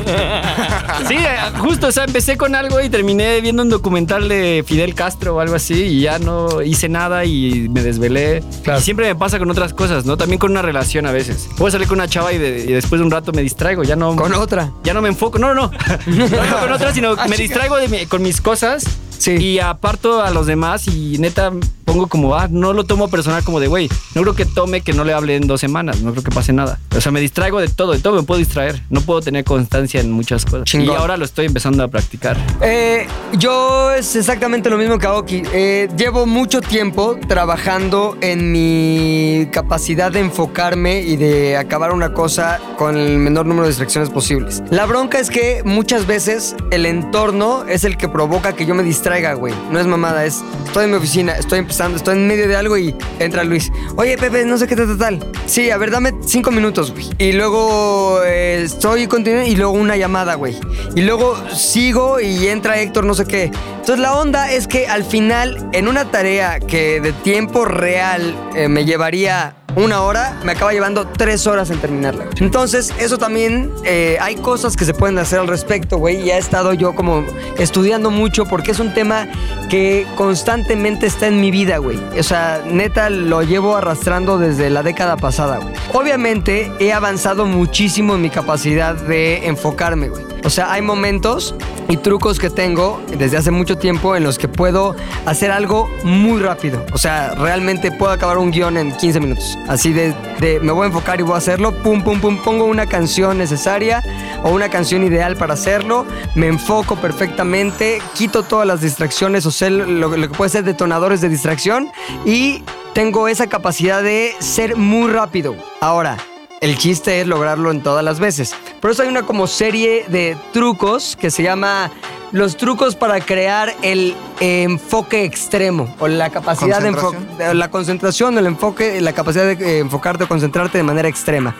Sí, eh, justo, o sea, empecé con algo y terminé viendo un documental de Fidel Castro o algo así y ya no hice nada y me desvelé. Y siempre me pasa con otras cosas, ¿no? También con una relación a veces. Puedo salir con una chava y, de- y después de un rato me distraigo, ya no... Con otra. Ya no me enfoco, no, no, no, no, con otra, sino me distraigo de mi- con mis cosas Sí. y aparto a los demás y neta pongo como, ah, no lo tomo personal como de, güey, no creo que tome que no le hable en dos semanas, no creo que pase nada. O sea, me distraigo de todo, de todo me puedo distraer, no puedo tener constancia en muchas cosas. Chingón. Y ahora lo estoy empezando a practicar. Eh, yo es exactamente lo mismo que Aoki. Eh, llevo mucho tiempo trabajando en mi capacidad de enfocarme y de acabar una cosa con el menor número de distracciones posibles. La bronca es que muchas veces el entorno es el que provoca que yo me distraiga, güey. No es mamada, es estoy en mi oficina, estoy empezando, estoy en medio de algo y entra Luis. Oye, Pepe, no sé qué tal, tal, tal. Sí, a ver, dame cinco minutos, güey. Y luego eh, estoy continuando y luego una llamada, güey. Y luego sigo y entra Héctor, no sé qué. Entonces la onda es que al final, en una tarea que de tiempo real eh, me llevaría una hora, me acaba llevando tres horas en terminarla. Entonces, eso también, eh, hay cosas que se pueden hacer al respecto, güey. Y he estado yo como estudiando mucho porque es un tema que constantemente está en mi vida, güey. O sea, neta, lo llevo arrastrando desde la década pasada, güey. Obviamente, he avanzado muchísimo en mi capacidad de enfocarme, güey. O sea, hay momentos y trucos que tengo desde hace mucho tiempo en los que puedo hacer algo muy rápido. O sea, realmente puedo acabar un guion en 15 minutos. Así de, me voy a enfocar y voy a hacerlo. Pum, pum, pum. Pongo una canción necesaria o una canción ideal para hacerlo. Me enfoco perfectamente. Quito todas las distracciones o sé lo, lo que puede ser detonadores de distracción. Y tengo esa capacidad de ser muy rápido. Ahora, el chiste es lograrlo en todas las veces. Por eso hay una como serie de trucos que se llama los trucos para crear el enfoque extremo o la capacidad de enfoque, la concentración, el enfoque, la capacidad de eh, enfocarte o concentrarte de manera extrema.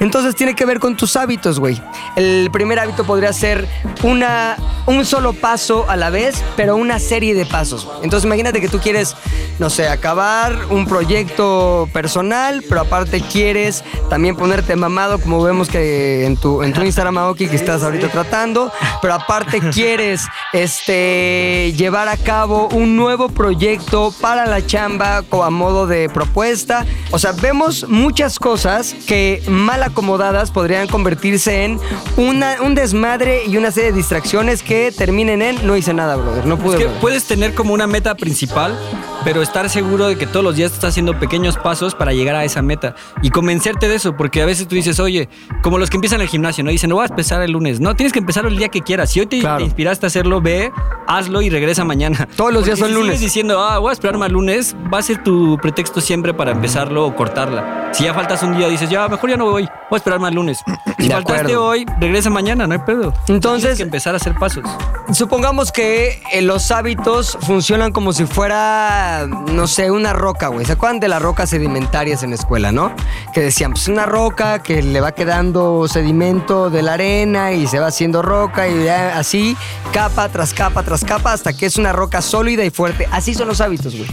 Entonces tiene que ver con tus hábitos, güey. El primer hábito podría ser una, un solo paso a la vez, pero una serie de pasos. Entonces imagínate que tú quieres, no sé, acabar un proyecto personal, pero aparte quieres también ponerte mamado, como vemos que en tu, en tu Instagram, Aoki, que estás ahorita tratando, pero aparte quieres quieres este, llevar a cabo un nuevo proyecto para la chamba a modo de propuesta. O sea, vemos muchas cosas que mal acomodadas podrían convertirse en una, un desmadre y una serie de distracciones que terminen en no hice nada, brother. No pude. Es que brother". puedes tener como una meta principal, pero estar seguro de que todos los días estás haciendo pequeños pasos para llegar a esa meta y convencerte de eso, porque a veces tú dices, oye, como los que empiezan el gimnasio, ¿no? Dicen, no vas a empezar el lunes. No, tienes que empezarlo el día que quieras. Si hoy te, Claro. te inspiraste hacerlo, ve, hazlo y regresa mañana. Todos los días son si lunes. sigues diciendo, ah, voy a esperarme al lunes, va a ser tu pretexto siempre para empezarlo o cortarla. Si ya faltas un día, dices, ya, mejor ya no voy, voy a esperarme al lunes. Si De faltaste acuerdo. hoy, regresa mañana, no hay pedo. Entonces- Tienes que empezar a hacer pasos. Supongamos que eh, los hábitos funcionan como si fuera, no sé, una roca, güey. ¿Se acuerdan de las rocas sedimentarias en la escuela, no? Que decían, pues una roca que le va quedando sedimento de la arena y se va haciendo roca y ya así, capa tras capa tras capa, hasta que es una roca sólida y fuerte. Así son los hábitos, güey.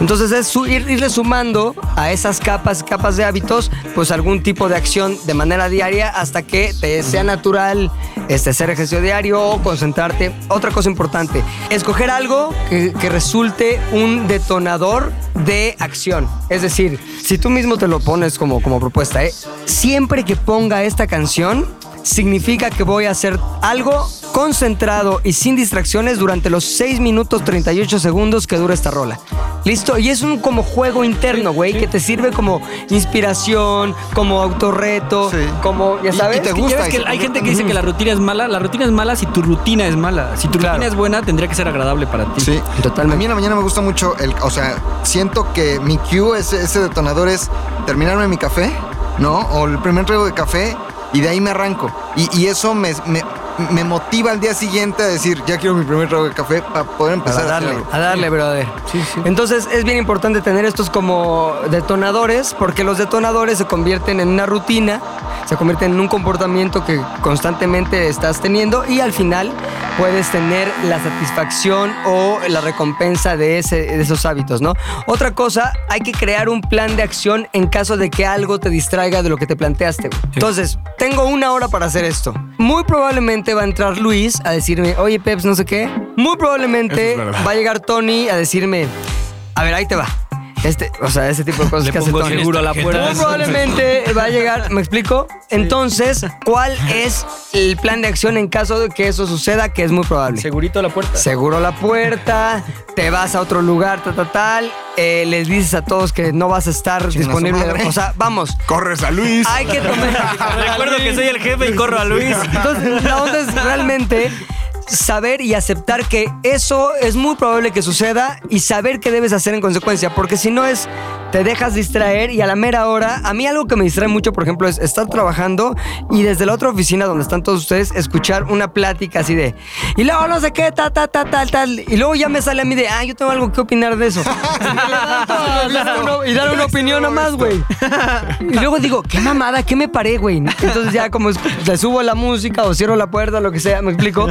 Entonces es su- ir- irle sumando a esas capas, capas de hábitos, pues algún tipo de acción de manera diaria hasta que te sea natural este, hacer ejercicio diario o concentrarte. Otra cosa importante, escoger algo que, que resulte un detonador de acción. Es decir, si tú mismo te lo pones como, como propuesta, ¿eh? siempre que ponga esta canción, significa que voy a hacer algo concentrado y sin distracciones durante los 6 minutos 38 segundos que dura esta rola. ¿Listo? Y es un como juego interno, güey, que te sirve como inspiración, como autorreto, Sí. como, ya Y- y sabes. te gusta que hay gente que dice que la rutina es mala. La rutina es mala si tu rutina es mala. Si tu Claro. rutina es buena, tendría que ser agradable para ti. Sí, Totalmente. A mí en la mañana me gusta mucho el, o sea, siento que mi cue, ese, ese detonador es terminarme mi café, ¿no? O el primer trago de café y de ahí me arranco. Y, y eso me, me, me motiva al día siguiente a decir, ya quiero mi primer trago de café para poder empezar a hacer darle, algo. a darle, brother. Entonces es bien importante tener estos como detonadores, porque los detonadores se convierten en una rutina, se convierten en un comportamiento que constantemente estás teniendo y al final puedes tener la satisfacción o la recompensa de, ese, de esos hábitos, ¿no? Otra cosa, hay que crear un plan de acción en caso de que algo te distraiga de lo que te planteaste. Entonces, tengo una hora para hacer esto. Muy probablemente va a entrar Luis a decirme, oye, Peps, no sé qué. Muy probablemente es va a llegar Tony a decirme, a ver, ahí te va. Este, o sea, ese tipo de cosas Le que hace pongo Tony. seguro a la puerta. Muy probablemente va a llegar, ¿me explico? Entonces, ¿cuál es el plan de acción en caso de que eso suceda? Que es muy probable. Segurito a la puerta. Seguro la puerta, te vas a otro lugar, tal, tal, tal. eh, les dices a todos que no vas a estar Chinga su disponible. madre. O sea, vamos. Corres a Luis. Hay que tomar. Recuerdo que soy el jefe y corro a Luis. Entonces, la onda es realmente saber y aceptar que eso es muy probable que suceda y saber qué debes hacer en consecuencia, porque si no es, te dejas distraer y a la mera hora, a mí algo que me distrae mucho, por ejemplo, es estar trabajando y desde la otra oficina donde están todos ustedes, escuchar una plática así de, y luego no sé qué, tal, tal, tal, tal, tal, y luego ya me sale a mí de, ah, yo tengo algo que opinar de eso. Y dar una- y dar una opinión nomás, güey. Y luego digo, qué mamada, ¿qué me paré, güey? Entonces ya como le subo la música o cierro la puerta, lo que sea, me explico.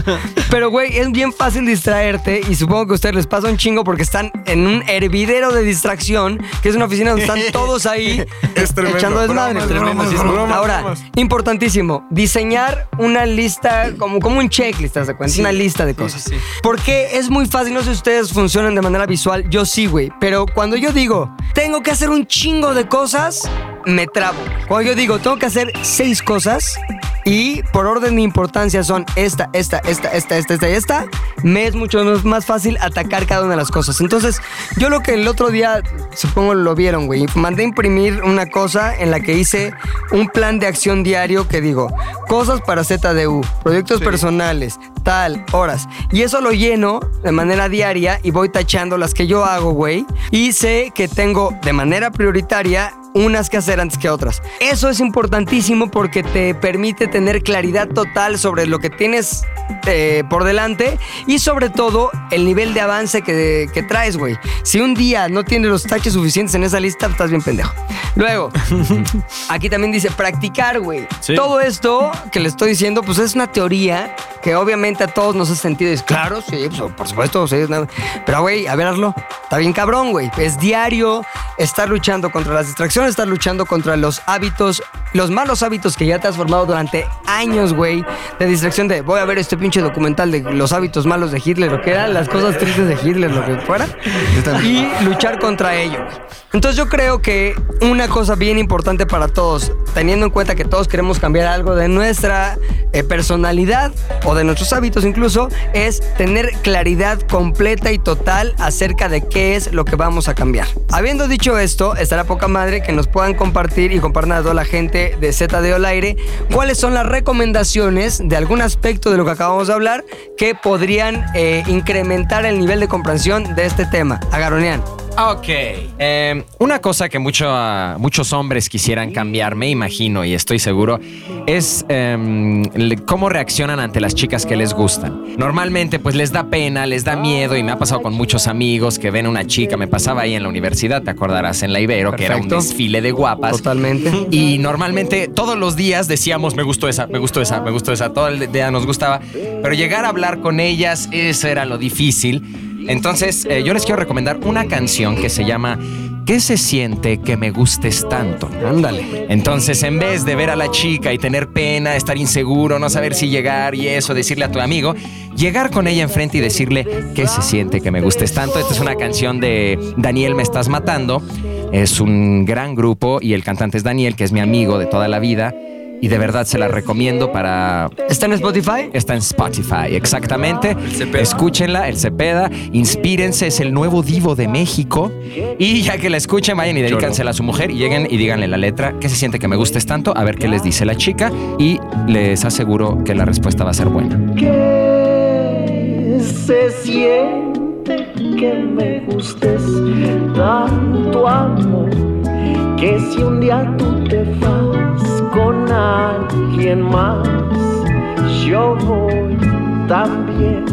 Pero, güey, es bien fácil distraerte y supongo que a ustedes les pasa un chingo porque están en un hervidero de distracción, que es una oficina donde están todos ahí Es tremendo. echando desmadre. Bromas, bromas, bromas, Ahora, importantísimo, diseñar una lista, como, como un checklist, ¿te das cuenta? Una lista de cosas. sí, sí. Porque es muy fácil, no sé si ustedes funcionan de manera visual, yo sí, güey. Pero cuando yo digo, tengo que hacer un chingo de cosas, me trabo. Cuando yo digo, tengo que hacer seis cosas y por orden de importancia son esta, esta, esta, esta, esta, esta y esta, me es mucho más fácil atacar cada una de las cosas. Entonces, yo lo que el otro día, supongo lo vieron, güey, mandé a imprimir una cosa en la que hice un plan de acción diario que digo, cosas para ZDU, proyectos personales, tal, horas. Y eso lo lleno de manera diaria y voy tachando las que yo hago, güey. Y sé que tengo de manera prioritaria unas que hacer antes que otras. Eso es importantísimo porque te permite tener claridad total sobre lo que tienes eh, por delante y sobre todo el nivel de avance que, que traes, güey. Si un día no tienes los taches suficientes en esa lista, estás bien pendejo. Luego, aquí también dice practicar, güey. Sí. Todo esto que le estoy diciendo, pues es una teoría que obviamente a todos nos hace sentido. Es claro, sí, pues, por supuesto, sí. no. Pero, güey, a verlo, está bien cabrón, güey. Es diario estar luchando contra las distracciones, estar luchando contra los hábitos los malos hábitos que ya te has formado durante años, güey, de distracción de voy a ver este pinche documental de los hábitos malos de Hitler, lo que eran las cosas tristes de Hitler, lo que fuera, y luchar contra ello. Entonces yo creo que una cosa bien importante para todos, teniendo en cuenta que todos queremos cambiar algo de nuestra eh, personalidad o de nuestros hábitos incluso, es tener claridad completa y total acerca de qué es lo que vamos a cambiar. Habiendo dicho esto, estará poca madre que nos puedan compartir y compartir a toda la gente de ZDO al aire cuáles son las recomendaciones de algún aspecto de lo que acabamos de hablar que podrían eh, incrementar el nivel de comprensión de este tema. Agaronean. Ok. Eh, una cosa que mucho, ah, muchos hombres quisieran cambiar, me imagino y estoy seguro, es em, le- cómo reaccionan ante las chicas que les gustan. Normalmente pues les da pena, les da miedo y me ha pasado con muchos amigos que ven una chica, me pasaba ahí en la universidad, te acordarás, en la Ibero, que era un desfile de guapas. Totalmente. Y normalmente todos los días decíamos, me gustó esa, me gustó esa, me gustó esa, todo el día nos gustaba. Pero llegar a hablar con ellas, eso era lo difícil. Entonces, eh, yo les quiero recomendar una canción que se llama ¿Qué se siente que me gustes tanto? Ándale. Entonces, en vez de ver a la chica y tener pena, estar inseguro, no saber si llegar y eso, decirle a tu amigo, llegar con ella enfrente y decirle qué se siente que me gustes tanto. Esta es una canción de Daniel Me Estás Matando. Es un gran grupo y el cantante es Daniel, que es mi amigo de toda la vida. Y de verdad se la recomiendo para... ¿Está en Spotify? Está en Spotify, exactamente. Escúchenla, el Cepeda. Inspírense, es el nuevo divo de México. Y ya que la escuchen, vayan y dedícansela a su mujer y lleguen y díganle la letra. ¿Qué se siente que me gustes tanto? A ver qué les dice la chica. Y les aseguro que la respuesta va a ser buena. que se siente que me gustes tanto amor que si un día tú te vas con alguien más yo voy también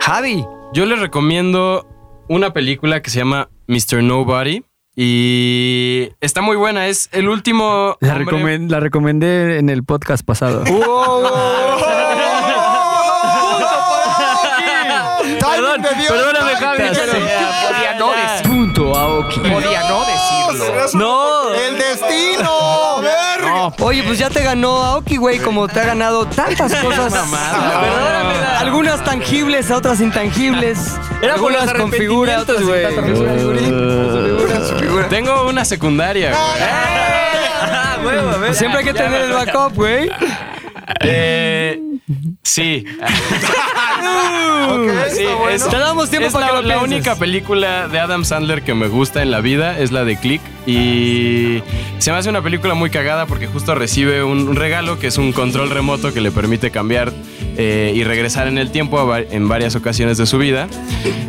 Javi. Yo les recomiendo una película que se llama Mr. Nobody. Y está muy buena. Es el último. La, hombre- recomen- la recomendé en el podcast pasado. Perdón, perdóname, Javi, Podía no decir- Punto, Aoki. podía no decirlo. No. ¡El destino! ¡Verga! Oye, pues ya te ganó Aoki, güey, como te ha ganado tantas cosas. Perdóname, Algunas tangibles, otras intangibles. Era por algunas con figura, otras sin tanta figura. arrepentimientos, Tengo una secundaria. güey. Pues siempre hay que tener el backup, güey. Eh, sí. Sí, es- Te damos tiempo es para la, que lo la única película de Adam Sandler que me gusta en la vida es la de Click y se me hace una película muy cagada porque justo recibe un, un regalo que es un control remoto que le permite cambiar eh, y regresar en el tiempo va- en varias ocasiones de su vida.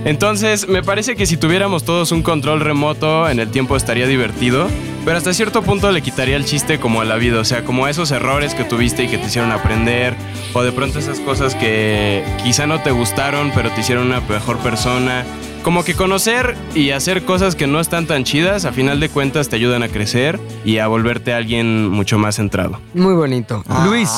Entonces me parece que si tuviéramos todos un control remoto en el tiempo estaría divertido. Pero hasta cierto punto le quitaría el chiste como a la vida, o sea, como a esos errores que tuviste y que te hicieron aprender, o de pronto esas cosas que quizá no te gustaron, pero te hicieron una mejor persona. Como que conocer y hacer cosas que no están tan chidas, a final de cuentas te ayudan a crecer y a volverte alguien mucho más centrado. Muy bonito. Luis.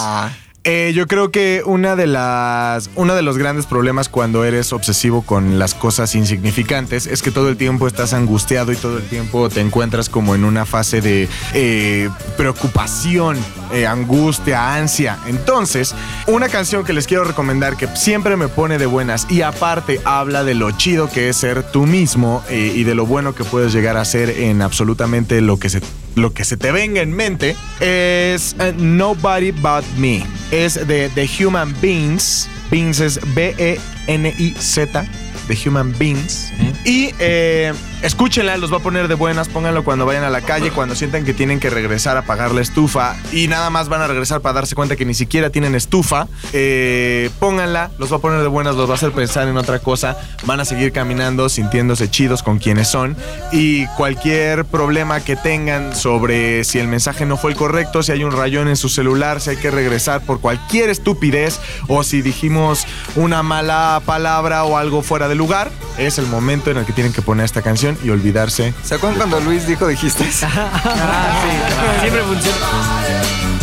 Eh, yo creo que una de las, uno de los grandes problemas cuando eres obsesivo con las cosas insignificantes es que todo el tiempo estás angustiado y todo el tiempo te encuentras como en una fase de eh, preocupación, eh, angustia, ansia. Entonces, una canción que les quiero recomendar que siempre me pone de buenas y aparte habla de lo chido que es ser tú mismo y de lo bueno que puedes llegar a ser en absolutamente lo que se lo que se te venga en mente es eh, Nobody But Me. Es de The Human Beings. Beings es B-E-N-I-Z. The Human Beings. Y eh, escúchenla, los va a poner de buenas. Pónganlo cuando vayan a la calle, cuando sientan que tienen que regresar a apagar la estufa y nada más van a regresar para darse cuenta que ni siquiera tienen estufa. Eh, pónganla, los va a poner de buenas, los va a hacer pensar en otra cosa. Van a seguir caminando, sintiéndose chidos con quienes son. Y cualquier problema que tengan sobre si el mensaje no fue el correcto, si hay un rayón en su celular, si hay que regresar por cualquier estupidez o si dijimos una mala palabra o algo fuera de lugar, es el momento en el que tienen que poner esta canción y olvidarse. ¿Se acuerdan cuando Luis dijo dijiste? Siempre funciona.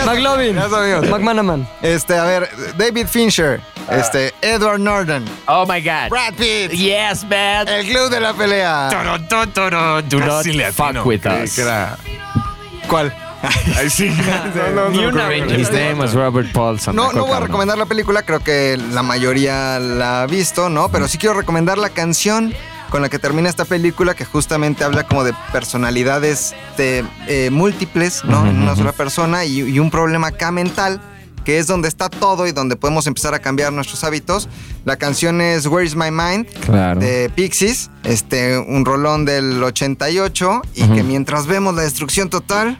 McLovin. Ya sabemos. McManaman. Este, a ver, David Fincher, este, Edward Norton, Oh my God. Brad Pitt, Yes, man. el club de la pelea. Do not Casi le fuck with us. ¿Cuál? Ay, sí. No, no, Ni una. His name was Robert Paulson. No, no voy a recomendar la película, creo que la mayoría la ha visto, ¿no? Pero sí quiero recomendar la canción con la que termina esta película, que justamente habla como de personalidades de, eh, múltiples, ¿no? En una sola persona y, y un problema acá mental, que es donde está todo y donde podemos empezar a cambiar nuestros hábitos. La canción es Where is My Mind? Claro. de Pixies, este, un rolón del 88 y que mientras vemos la destrucción total.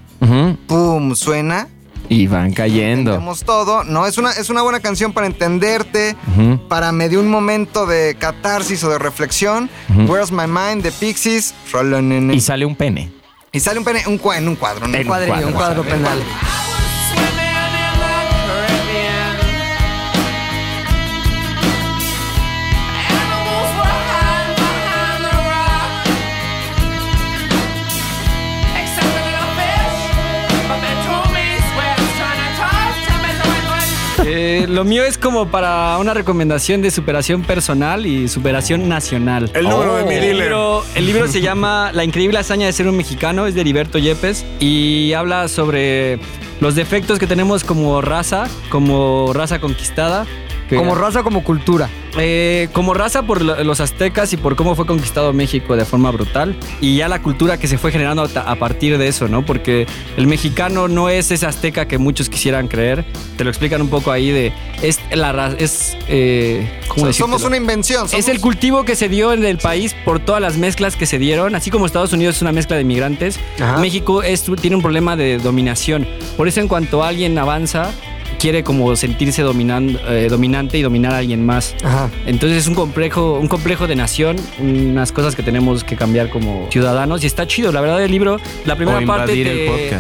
¡pum! suena Y van cayendo. Entendemos todo. No, es una, es una buena canción para entenderte, Ujú. para medio un momento de catarsis o de reflexión. Ujú. Where's My Mind de Pixies. Y sale un pene. y sale un, pene, un, en un cuadro. En Un cuadrillo, un cuadro penal. Eh, lo mío es como para una recomendación de superación personal y superación nacional. El número de mi El libro, el libro se llama La increíble hazaña de ser un mexicano, es de Heriberto Yepes y habla sobre los defectos que tenemos como raza, como raza conquistada. Como raza, como cultura. eh, como raza por lo- los aztecas y por cómo fue conquistado México de forma brutal y ya la cultura que se fue generando a, partir de eso, ¿no? Porque el mexicano no es ese azteca que muchos quisieran creer. Te lo explican un poco ahí de es la raza es eh, ¿cómo So- decírtelo? somos una invención. Es somos- el cultivo que se dio en el país por todas las mezclas que se dieron, así como Estados Unidos es una mezcla de migrantes, Ajá. México es- tiene un problema de dominación. Por eso en cuanto alguien avanza, quiere como sentirse eh, dominante y dominar a alguien más. Ajá. Entonces es un complejo, un complejo de nación, unas cosas que tenemos que cambiar como ciudadanos y está chido. La verdad el libro, la primera O parte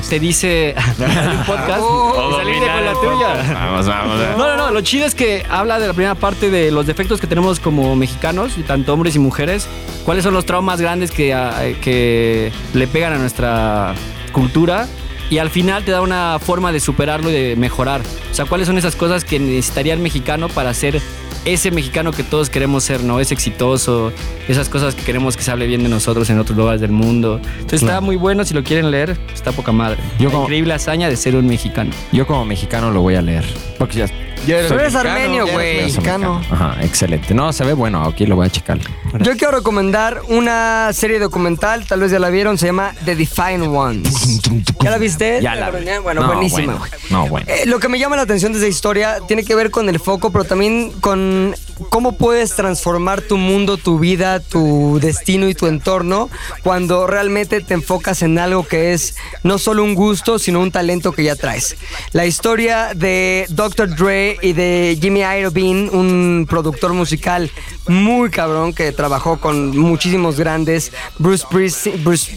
te, dice un podcast Oh, y salirte con la tuya. Vamos, vamos. No, no, no. Lo chido es que habla de la primera parte de los defectos que tenemos como mexicanos, tanto hombres y mujeres. ¿Cuáles son los traumas grandes que, ah, que le pegan a nuestra cultura? Y al final te da una forma de superarlo y de mejorar. O sea, ¿cuáles son esas cosas que necesitaría el mexicano para ser ese mexicano que todos queremos ser, ¿no? Es exitoso, esas cosas que queremos que se hable bien de nosotros en otros lugares del mundo. Entonces está muy bueno, si lo quieren leer, está poca madre. Yo La como- increíble hazaña de ser un mexicano. Yo como mexicano lo voy a leer. Porque ya... Ya eres Tú eres mexicano, armenio, güey. Mexicano. Ajá, excelente. No, se ve bueno. Aquí lo voy a checar. Yo quiero recomendar una serie documental, tal vez ya la vieron, se llama The Defined Ones. ¿Ya la viste? Ya la vi. Bueno, No, buenísima. bueno. No, bueno. Eh, lo que me llama la atención de esa historia tiene que ver con el foco, pero también con cómo puedes transformar tu mundo, tu vida, tu destino y tu entorno cuando realmente te enfocas en algo que es no solo un gusto, sino un talento que ya traes. La historia de Dr. Dre y de Jimmy Iovine, un productor musical muy cabrón que trabajó con muchísimos grandes, Bruce Springsteen, Bruce,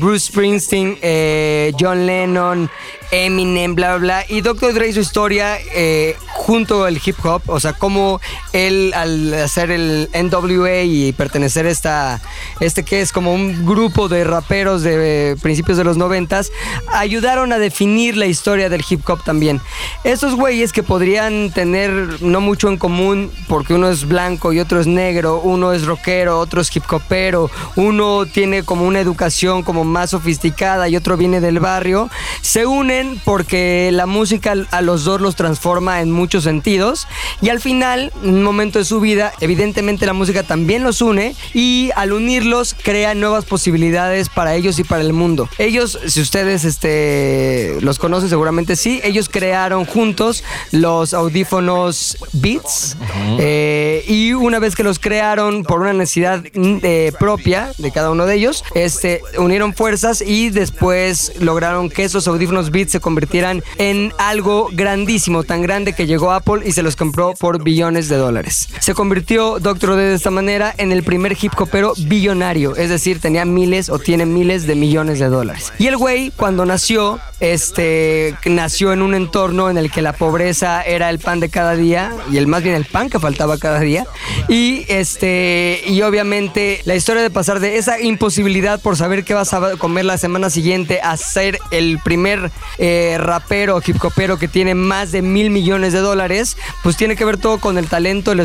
Bruce Springsteen, eh, John Lennon, Eminem, bla, bla, bla. Y Dr. Dre su historia eh, junto al hip hop, o sea, cómo él al hacer el NWA y pertenecer a esta, este que es como un grupo de raperos de eh, principios de los noventas, ayudaron a definir la historia del hip hop también. Estos güeyes que podrían tener no mucho en común porque uno es blanco y otro es negro, uno es rockero, otro es hip hopero, uno tiene como una educación como más sofisticada y otro viene del barrio, se unen porque la música a los dos los transforma en muchos sentidos y al final, un momento de su vida, evidentemente la música también los une y al unirlos crea nuevas posibilidades para ellos y para el mundo. Ellos, si ustedes este, los conocen seguramente sí, ellos crearon juntos los audífonos Beats eh, y una vez que los crearon por una necesidad mm, eh, propia de cada uno de ellos, este, unieron fuerzas y después lograron que esos audífonos Beats se convirtieran en algo grandísimo, tan grande que llegó Apple y se los compró por billones de dólares. Se convirtió Dr. Dre de esta manera en el primer hip hopero billonario, es decir, tenía miles o tiene miles de millones de dólares. Y el güey, cuando nació, este, nació en un entorno en el que la pobreza era el pan de cada día y el más bien el pan que faltaba cada día. Y este, y obviamente la historia de pasar de esa imposibilidad por saber qué vas a comer la semana siguiente a ser el primer eh, rapero hip hopero que tiene más de mil millones de dólares, pues tiene que ver todo con el talento, el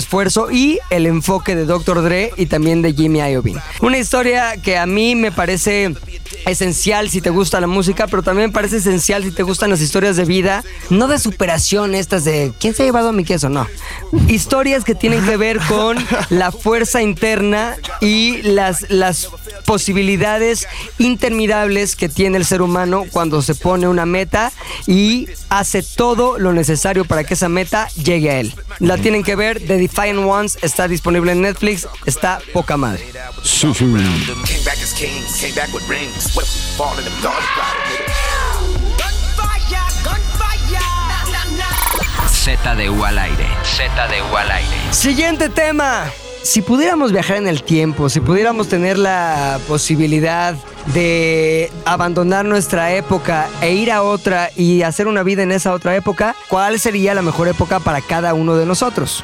y el enfoque de Dr. Dre y también de Jimmy Iovine. Una historia que a mí me parece esencial si te gusta la música, pero también me parece esencial si te gustan las historias de vida, no de superación estas de quién se ha llevado mi queso, no. Historias que tienen que ver con la fuerza interna y las, las posibilidades interminables que tiene el ser humano cuando se pone una meta y hace todo lo necesario para que esa meta llegue a él. La tienen que ver, The Defiant Ones está disponible en Netflix, está poca madre. Came back them dogs ZDU al aire. ZDU al aire. Siguiente tema. Si pudiéramos viajar en el tiempo, si pudiéramos tener la posibilidad de abandonar nuestra época e ir a otra y hacer una vida en esa otra época, ¿cuál sería la mejor época para cada uno de nosotros?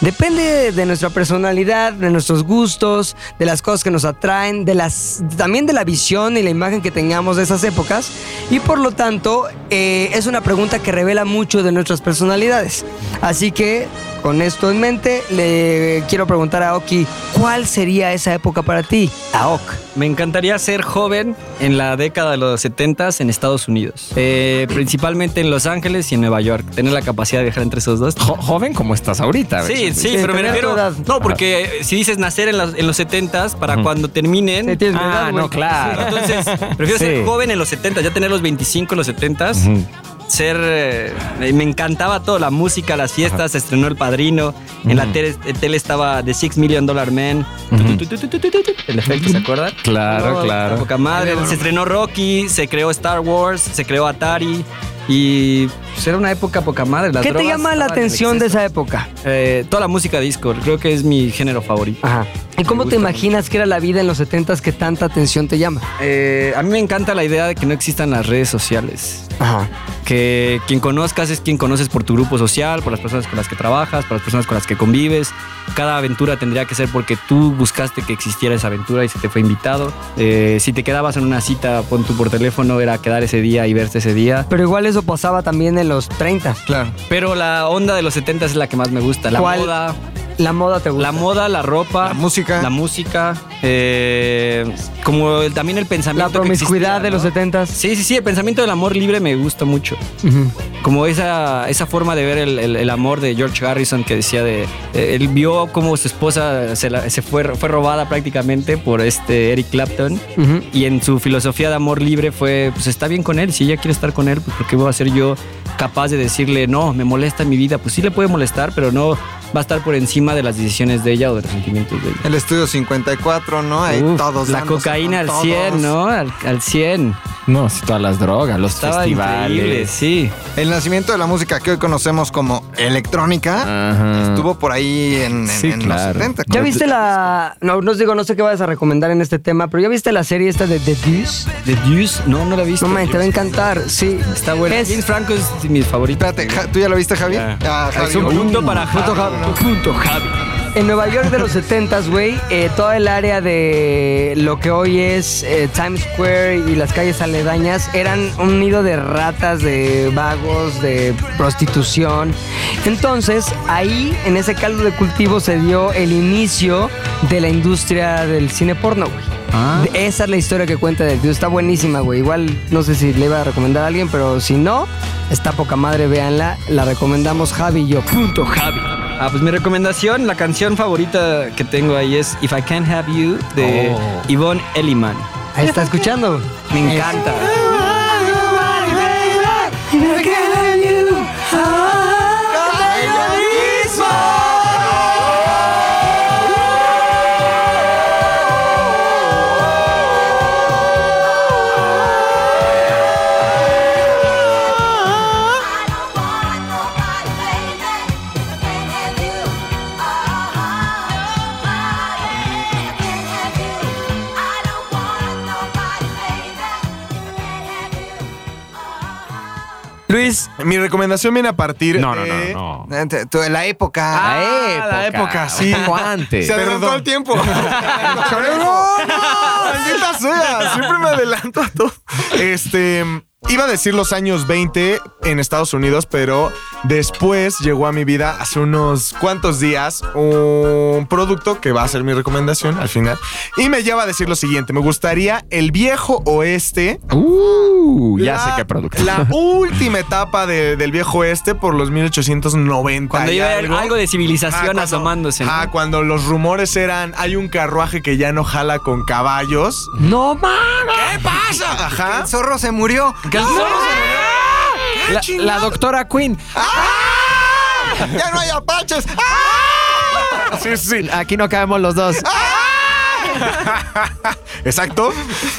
Depende de nuestra personalidad, de nuestros gustos, de las cosas que nos atraen, de las, también de la visión y la imagen que tengamos de esas épocas. Y por lo tanto, eh, es una pregunta que revela mucho de nuestras personalidades. Así que, con esto en mente, le quiero preguntar a Oki, ¿cuál sería esa época para ti? Aok. Me encantaría ser joven en la década de los 70 en Estados Unidos. Eh, principalmente en Los Ángeles y en Nueva York. Tener la capacidad de viajar entre esos dos. Jo- joven como estás ahorita. Sí, güey. sí, pero me refiero. No, porque si dices nacer en, los- en los 70 para cuando terminen. Sí, tienes edad, Ah, no, claro. Entonces, prefiero Sí. ser joven en los 70, ya tener los 25 en los 70 Ujú. Ser. eh, me encantaba todo, la música, las fiestas, se estrenó El Padrino. En la Ujú. tele, tele estaba The Six Million Dollar Man. El efecto, ¿se acuerdan? Claro, No, claro. Poca madre. Se estrenó Rocky, se creó Star Wars, se creó Atari. Y era una época poca madre. las ¿Qué te llama la atención de esa época? Eh, toda la música disco, creo que es mi género favorito. Ajá. ¿Y cómo te imaginas que era la vida en los 70s que tanta atención te llama? Eh, a mí me encanta la idea de que no existan las redes sociales. Ajá. Que quien conozcas es quien conoces por tu grupo social, por las personas con las que trabajas, por las personas con las que convives. Cada aventura tendría que ser porque tú buscaste que existiera esa aventura y se te fue invitado. Eh, si te quedabas en una cita, pon tú por teléfono, era quedar ese día y verte ese día. Pero igual eso pasaba también en los 30. Claro. Pero la onda de los 70 es la que más me gusta. La ¿Cuál? moda, La moda te gusta. la moda, la ropa, La música. la música, eh, como el- también el La pensamiento. que promiscuidad existía, de los ¿no? 70s. Sí, sí, sí, el pensamiento del amor libre me gusta mucho. Como esa, esa forma de ver el, el- el amor de George Harrison que decía de... eh, él vio cómo su esposa se, la- se fue, fue robada prácticamente por este Eric Clapton. Y en su filosofía de amor libre fue, pues está bien con él, si ella quiere estar con él, pues ¿por qué voy a ser yo capaz de decirle, no, me molesta mi vida? Pues sí le puede molestar, pero no va a estar por encima de las decisiones de ella o de los sentimientos de ella. El estudio 54, ¿no? Ahí Uf, todos la cocaína al con 100, todos. ¿no? Al, al 100. No, sí, todas las drogas, los Estaba increíble, festivales. sí. El nacimiento de la música que hoy conocemos como electrónica Ajá. estuvo por ahí en, en- Sí, en claro. los 70. ¿Ya viste la.? No, no os digo, no sé qué vas a recomendar en este tema, pero ¿ya viste la serie esta de The Deuce? The Deuce, no, no la he visto. No, man, te va a encantar. Sí. Está buena. Es- James Franco es de mis favoritos. Espérate, ¿tú ya lo viste, Javi? Ah, Javi, Es un uh, punto para Punto Javi. Javi. Punto Javi. En Nueva York de los 70s, güey, eh, toda el área de lo que hoy es eh, Times Square y las calles aledañas eran un nido de ratas, de vagos, de prostitución. Entonces, ahí, en ese caldo de cultivo, se dio el inicio de la industria del cine porno, güey. Ah. Esa es la historia que cuenta del Dios. Está buenísima, güey. Igual no sé si le iba a recomendar a alguien, pero si no, está poca madre, véanla. La recomendamos Javi y yo. Punto Javi. Ah, pues mi recomendación, la canción favorita que tengo ahí es If I Can't Have You de Oh. Yvonne Elliman. Ahí está escuchando. Me encanta. Luis, Mi recomendación viene a partir No, no, de... no, no. Te- tú- La época. Ah, la época, sí. Un poco antes. Se adelantó perdón. el tiempo. ¡No, no! ¡Maldita sea! Siempre me adelanto a todo. Este. Iba a decir los años 20 en Estados Unidos, pero después llegó a mi vida hace unos cuantos días un producto que va a ser mi recomendación al final. Y me lleva a decir lo siguiente: me gustaría el viejo oeste. Uh, ya la- sé qué producto. La última etapa de- del viejo oeste por los 1890. Cuando y iba a haber algo. algo de civilización Ah, cuando- asomándose. ¿no? Ah, cuando los rumores eran hay un carruaje que ya no jala con caballos. no mames. ¿Qué pasa? Ajá. El zorro se murió. La, la doctora Queen. ¡Ya no hay apaches! Sí, sí. Aquí no cabemos los dos. Exacto.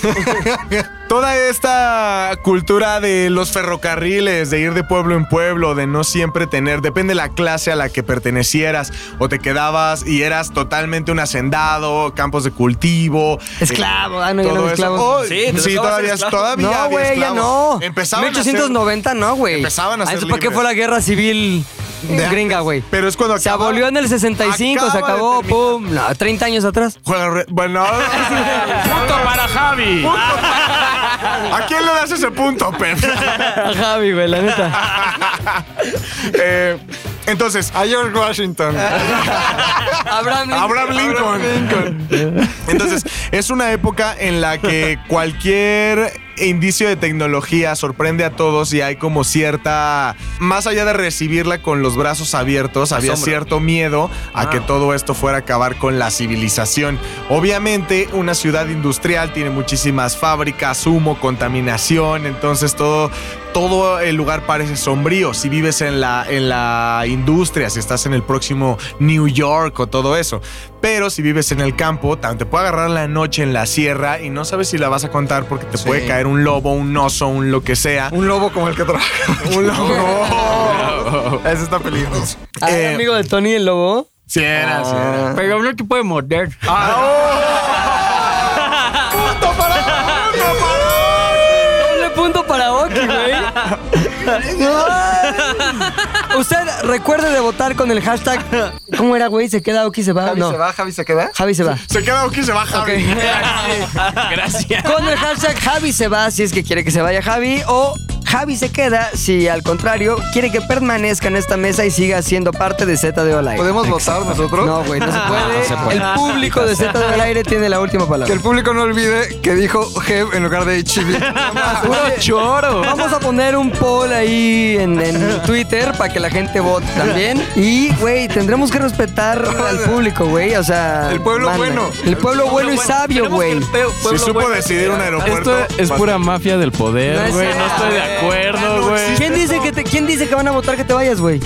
Toda esta cultura de los ferrocarriles, de ir de pueblo en pueblo, de no siempre tener, depende de la clase a la que pertenecieras, o te quedabas y eras totalmente un hacendado, campos de cultivo. Esclavo. Ah, no, ya no. Oh, Sí, te sí, tocaba todavía, esclavo. todavía No, güey, ya esclavos. no. Empezaban a ser- 1890, no, güey. Empezaban a Ah, ser ¿eso ¿Para qué fue la guerra civil De- gringa, güey? Pero es cuando Se acaba- abolió en el 65, se acaba de acabó, terminar. pum. No, 30 años atrás. Juega re- Bueno. Punto para Javi. ¿A quién le das ese punto, Pep? A Javi, güey, la neta. Eh, entonces, A George Washington. Abraham Lincoln. Abraham Lincoln. Entonces, es una época en la que cualquier indicio de tecnología sorprende a todos y hay como cierta, más allá de recibirla con los brazos abiertos, había cierto miedo a que todo esto fuera a acabar con la civilización. Obviamente, una ciudad industrial tiene muchísimas fábricas, humo, contaminación, entonces todo todo el lugar parece sombrío. Si vives en la, en la industria, si estás en el próximo New York o todo eso. Pero si vives en el campo, te puede agarrar la noche en la sierra y no sabes si la vas a contar porque te Sí. puede caer un lobo, un oso, un lo que sea. Un lobo como el que trabaja. Un lobo. Ese está peligroso. Ah, Eh, amigo de Tony el lobo. Sí era, sí era. Pero no te puede morder. Doble punto para Oki, güey. うわ Usted recuerde de votar con el hashtag. ¿Cómo era, güey? ¿Se queda Oki se va? Javi no. se va, Javi se queda. Javi se va. Se queda aquí, se baja. Ok. Gracias. Con el hashtag Javi se va si es que quiere que se vaya Javi o Javi se queda si al contrario quiere que permanezca en esta mesa y siga siendo parte de Z de Al Aire. ¿Podemos votar nosotros? No, güey, no se puede. no se puede. El público de Z de Al Aire tiene la última Que palabra. el público no olvide que dijo Hev en lugar de HB. Puro choro. Vamos a poner un poll ahí en, en Twitter para que la gente vote también. Y, güey, tendremos que respetar al público, güey. O sea. El pueblo manda. bueno. El pueblo bueno y sabio, güey. Si supo decidir un aeropuerto. Esto es pura mafia del poder, güey. No estoy de acuerdo, güey. ¿Quién dice que te, quién dice que van a votar que te vayas, güey?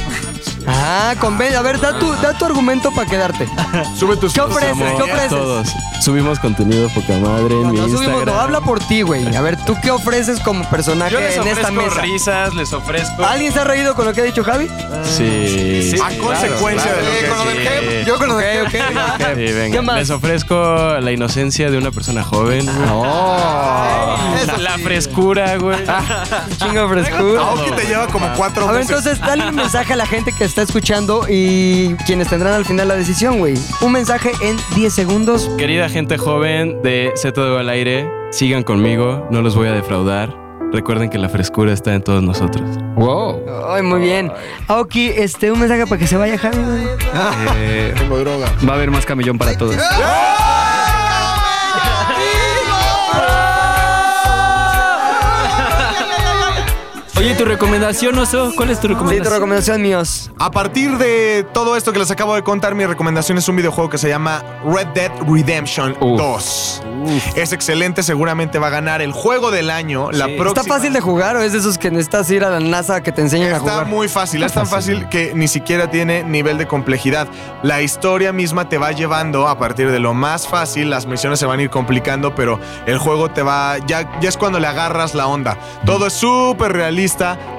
Ah, conven A ver, da tu, da tu argumento para quedarte. Sube tus ¿Qué ofreces? ¿Qué ofreces? Todos. Subimos contenido poca madre en No, mi no subimos, Instagram. no, habla por ti, güey. A ver, ¿tú qué ofreces como personaje Yo les en esta ofrezco mesa? risas, les ofrezco. ¿Alguien se ha reído con lo que ha dicho Javi? Sí. A consecuencia de lo que con lo del sí. Hev. Yo con lo del Ok, Hev. ok. Sí, venga. ¿Qué más? Les ofrezco la inocencia de una persona joven. güey. Eso La frescura, güey. Chingo frescura. Aoki te lleva como cuatro A ver, meses. entonces, dale un mensaje a la gente que está escuchando y quienes tendrán al final la decisión, güey. Un mensaje en 10 segundos. Querida gente joven de Z de al aire, sigan conmigo, no los voy a defraudar. Recuerden que la frescura está en todos nosotros. Wow. Ay, muy bien. Aoki, este, un mensaje para que se vaya Javi, güey. Eh, Tengo droga. va a haber más camellón para todos. Oye, ¿tu recomendación, Oso? ¿Cuál es tu Sí, tu recomendación? recomendación míos. A partir de todo esto que les acabo de contar, mi recomendación es un videojuego que se llama Red Dead Redemption Uf. 2. Es excelente, seguramente va a ganar el juego del año. La próxima. ¿Está fácil de jugar o es de esos que necesitas ir a la NASA que te enseñen a Está jugar? muy fácil, es tan fácil que ni siquiera tiene nivel de complejidad. La historia misma te va llevando a partir de lo más fácil, las misiones se van a ir complicando, pero el juego te va, ya, ya es cuando le agarras la onda. Todo es súper realista,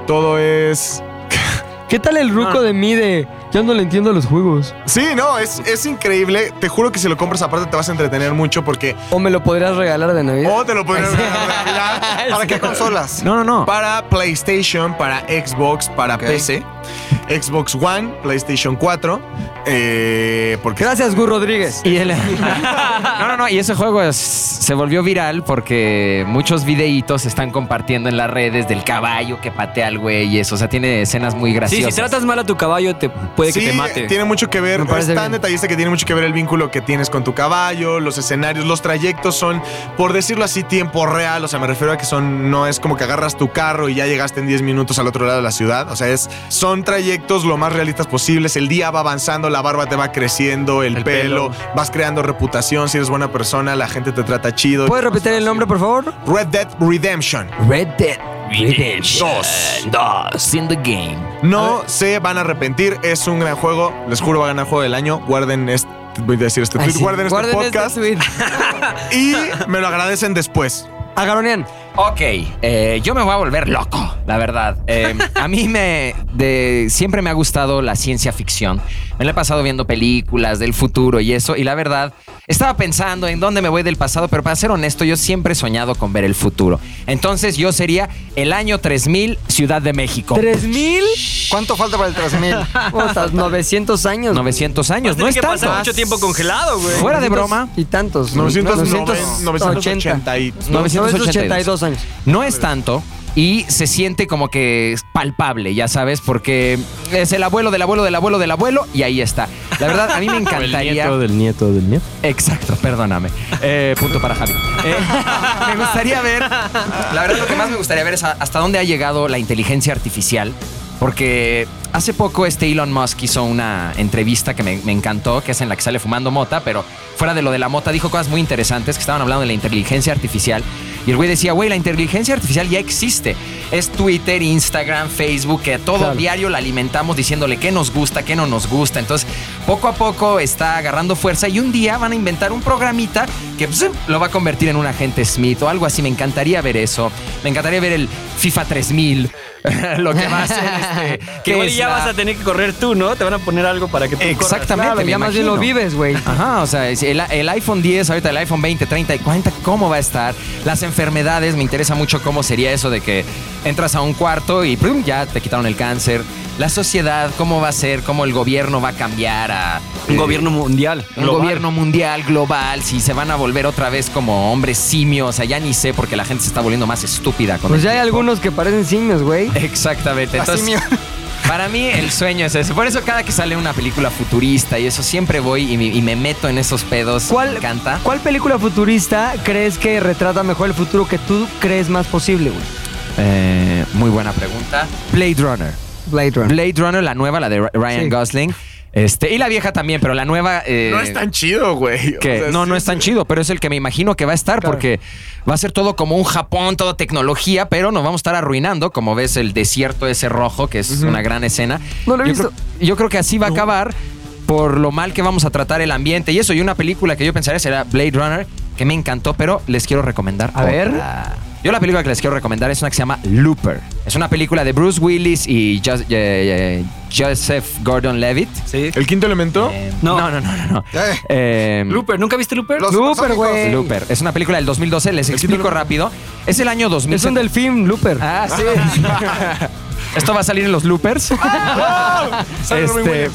todo es... ¿Qué tal el ruco de mí de yo no le entiendo a los juegos? Sí, no, es, es increíble. Te juro que si lo compras aparte te vas a entretener mucho porque... ¿O me lo podrías regalar de Navidad? O te lo podrías regalar de Navidad, ¿Para qué consolas? No, no, no. Para PlayStation, para Xbox, para Ok. PC, Xbox One, PlayStation 4, eh, porque Gracias, Gus Rodríguez. Y el- no, no, no. Y ese juego es- se volvió viral porque muchos videitos se están compartiendo en las redes del caballo que patea al güey y eso. O sea, tiene escenas muy Sí, graciosas. si tratas mal a tu caballo, te puede sí, te mate. tiene mucho que ver, es tan bien. detallista que tiene mucho que ver el vínculo que tienes con tu caballo, los escenarios, los trayectos son, por decirlo así, tiempo real, o sea, me refiero a que son, no es como que agarras tu carro y ya llegaste en 10 minutos al otro lado de la ciudad, o sea, es, son trayectos lo más realistas posibles, el día va avanzando, la barba te va creciendo, el, El pelo, pelo. vas creando reputación, si eres buena persona, la gente te trata chido. ¿Puedes repetir el nombre, por favor? Red Dead Redemption. Red Dead. Dos. Dos in the game. No se van a arrepentir, es un gran juego. Les juro, va a ganar juego del año. Guarden este, voy a decir este Ay, tweet, sí. guarden, Guarden este este podcast tweet. y me lo agradecen después. Agaronian. Ok, eh, yo me voy a volver loco, la verdad. Eh, a mí me de, siempre me ha gustado la ciencia ficción. Me la he pasado viendo películas del futuro y eso. Y la verdad, estaba pensando en dónde me voy del pasado, pero para ser honesto, yo siempre he soñado con ver el futuro. Entonces yo sería el año 3000, Ciudad de México. ¿3000? ¿Cuánto falta para el 3000? Puta, 900 años. 900 años, no es que tanto. pasar mucho tiempo congelado, güey. Fuera de broma, Y tantos. 980, 980. 980 y- 982 años. No es tanto y se siente como que es palpable, ya sabes, porque es el abuelo del abuelo del abuelo del abuelo y ahí está. La verdad, a mí me O el encantaría. nieto del nieto del nieto. Exacto, perdóname. Eh, punto para Javi. Eh, me gustaría ver, la verdad lo que más me gustaría ver es hasta dónde ha llegado la inteligencia artificial, porque hace poco este Elon Musk hizo una entrevista que me, me encantó, que es en la que sale fumando mota, pero fuera de lo de la mota dijo cosas muy interesantes que estaban hablando de la inteligencia artificial. Y el güey decía, güey, la inteligencia artificial ya existe. Es Twitter, Instagram, Facebook, que todo Claro. diario la alimentamos diciéndole qué nos gusta, qué no nos gusta. Entonces, poco a poco está agarrando fuerza y un día van a inventar un programita que pues, lo va a convertir en un agente Smith o algo así. Me encantaría ver eso. Me encantaría ver el FIFA 3000, lo que va a hacer este. Que igual es ya la- vas a tener que correr tú, ¿no? Te van a poner algo para que tú corras. Exactamente. Claro, me ya más bien lo vives, güey. Ajá, o sea, el iPhone 10, ahorita el iPhone 20, 30 y 40, ¿cómo va a estar? Las enfermedades, me interesa mucho cómo sería eso de que entras a un cuarto y ¡prum! ya te quitaron el cáncer. La sociedad, ¿cómo va a ser? ¿Cómo el gobierno va a cambiar a... Un eh, gobierno mundial. un global. gobierno mundial, global, si se van a volver otra vez como hombres simios, o sea, ya ni sé porque la gente se está volviendo más estúpida con Pues ya hay tiempo. algunos que parecen simios, güey. Exactamente. Entonces, para mí el sueño es ese. Por eso cada que sale una película futurista y eso siempre voy y me, y me meto en esos pedos. ¿Cuál, Me encanta. ¿Cuál película futurista crees que retrata mejor el futuro que tú crees más posible, güey? Eh, muy buena pregunta. Blade Runner. Blade Runner. Blade Runner, la nueva, la de Ry- Ryan Sí. Gosling. Este, y la vieja también, pero la nueva. eh, No es tan chido, güey. O que sea, no, sí no es tan chido, pero es el que me imagino que va a estar Claro. porque va a ser todo como un Japón, todo tecnología, pero nos vamos a estar arruinando, como ves el desierto ese rojo, que es una gran escena. No lo he yo visto. Creo, yo creo que así va a acabar por lo mal que vamos a tratar el ambiente y eso. Y una película que yo pensaría será Blade Runner, que me encantó, pero les quiero recomendar. A ver. Yo la película que les quiero recomendar es una que se llama Looper. Es una película de Bruce Willis y eh, eh, Joseph Gordon-Levitt. Sí. ¿El quinto elemento? Eh, No. no, no, no, no. no. Eh. Eh, Looper, ¿nunca viste Looper? Los Looper, güey. Looper. Es una película del 2012. Les explico rápido. Es el año 2000. Es un delfín, Looper. Ah, sí. Esto va a salir en los loopers. Sale Robin Este,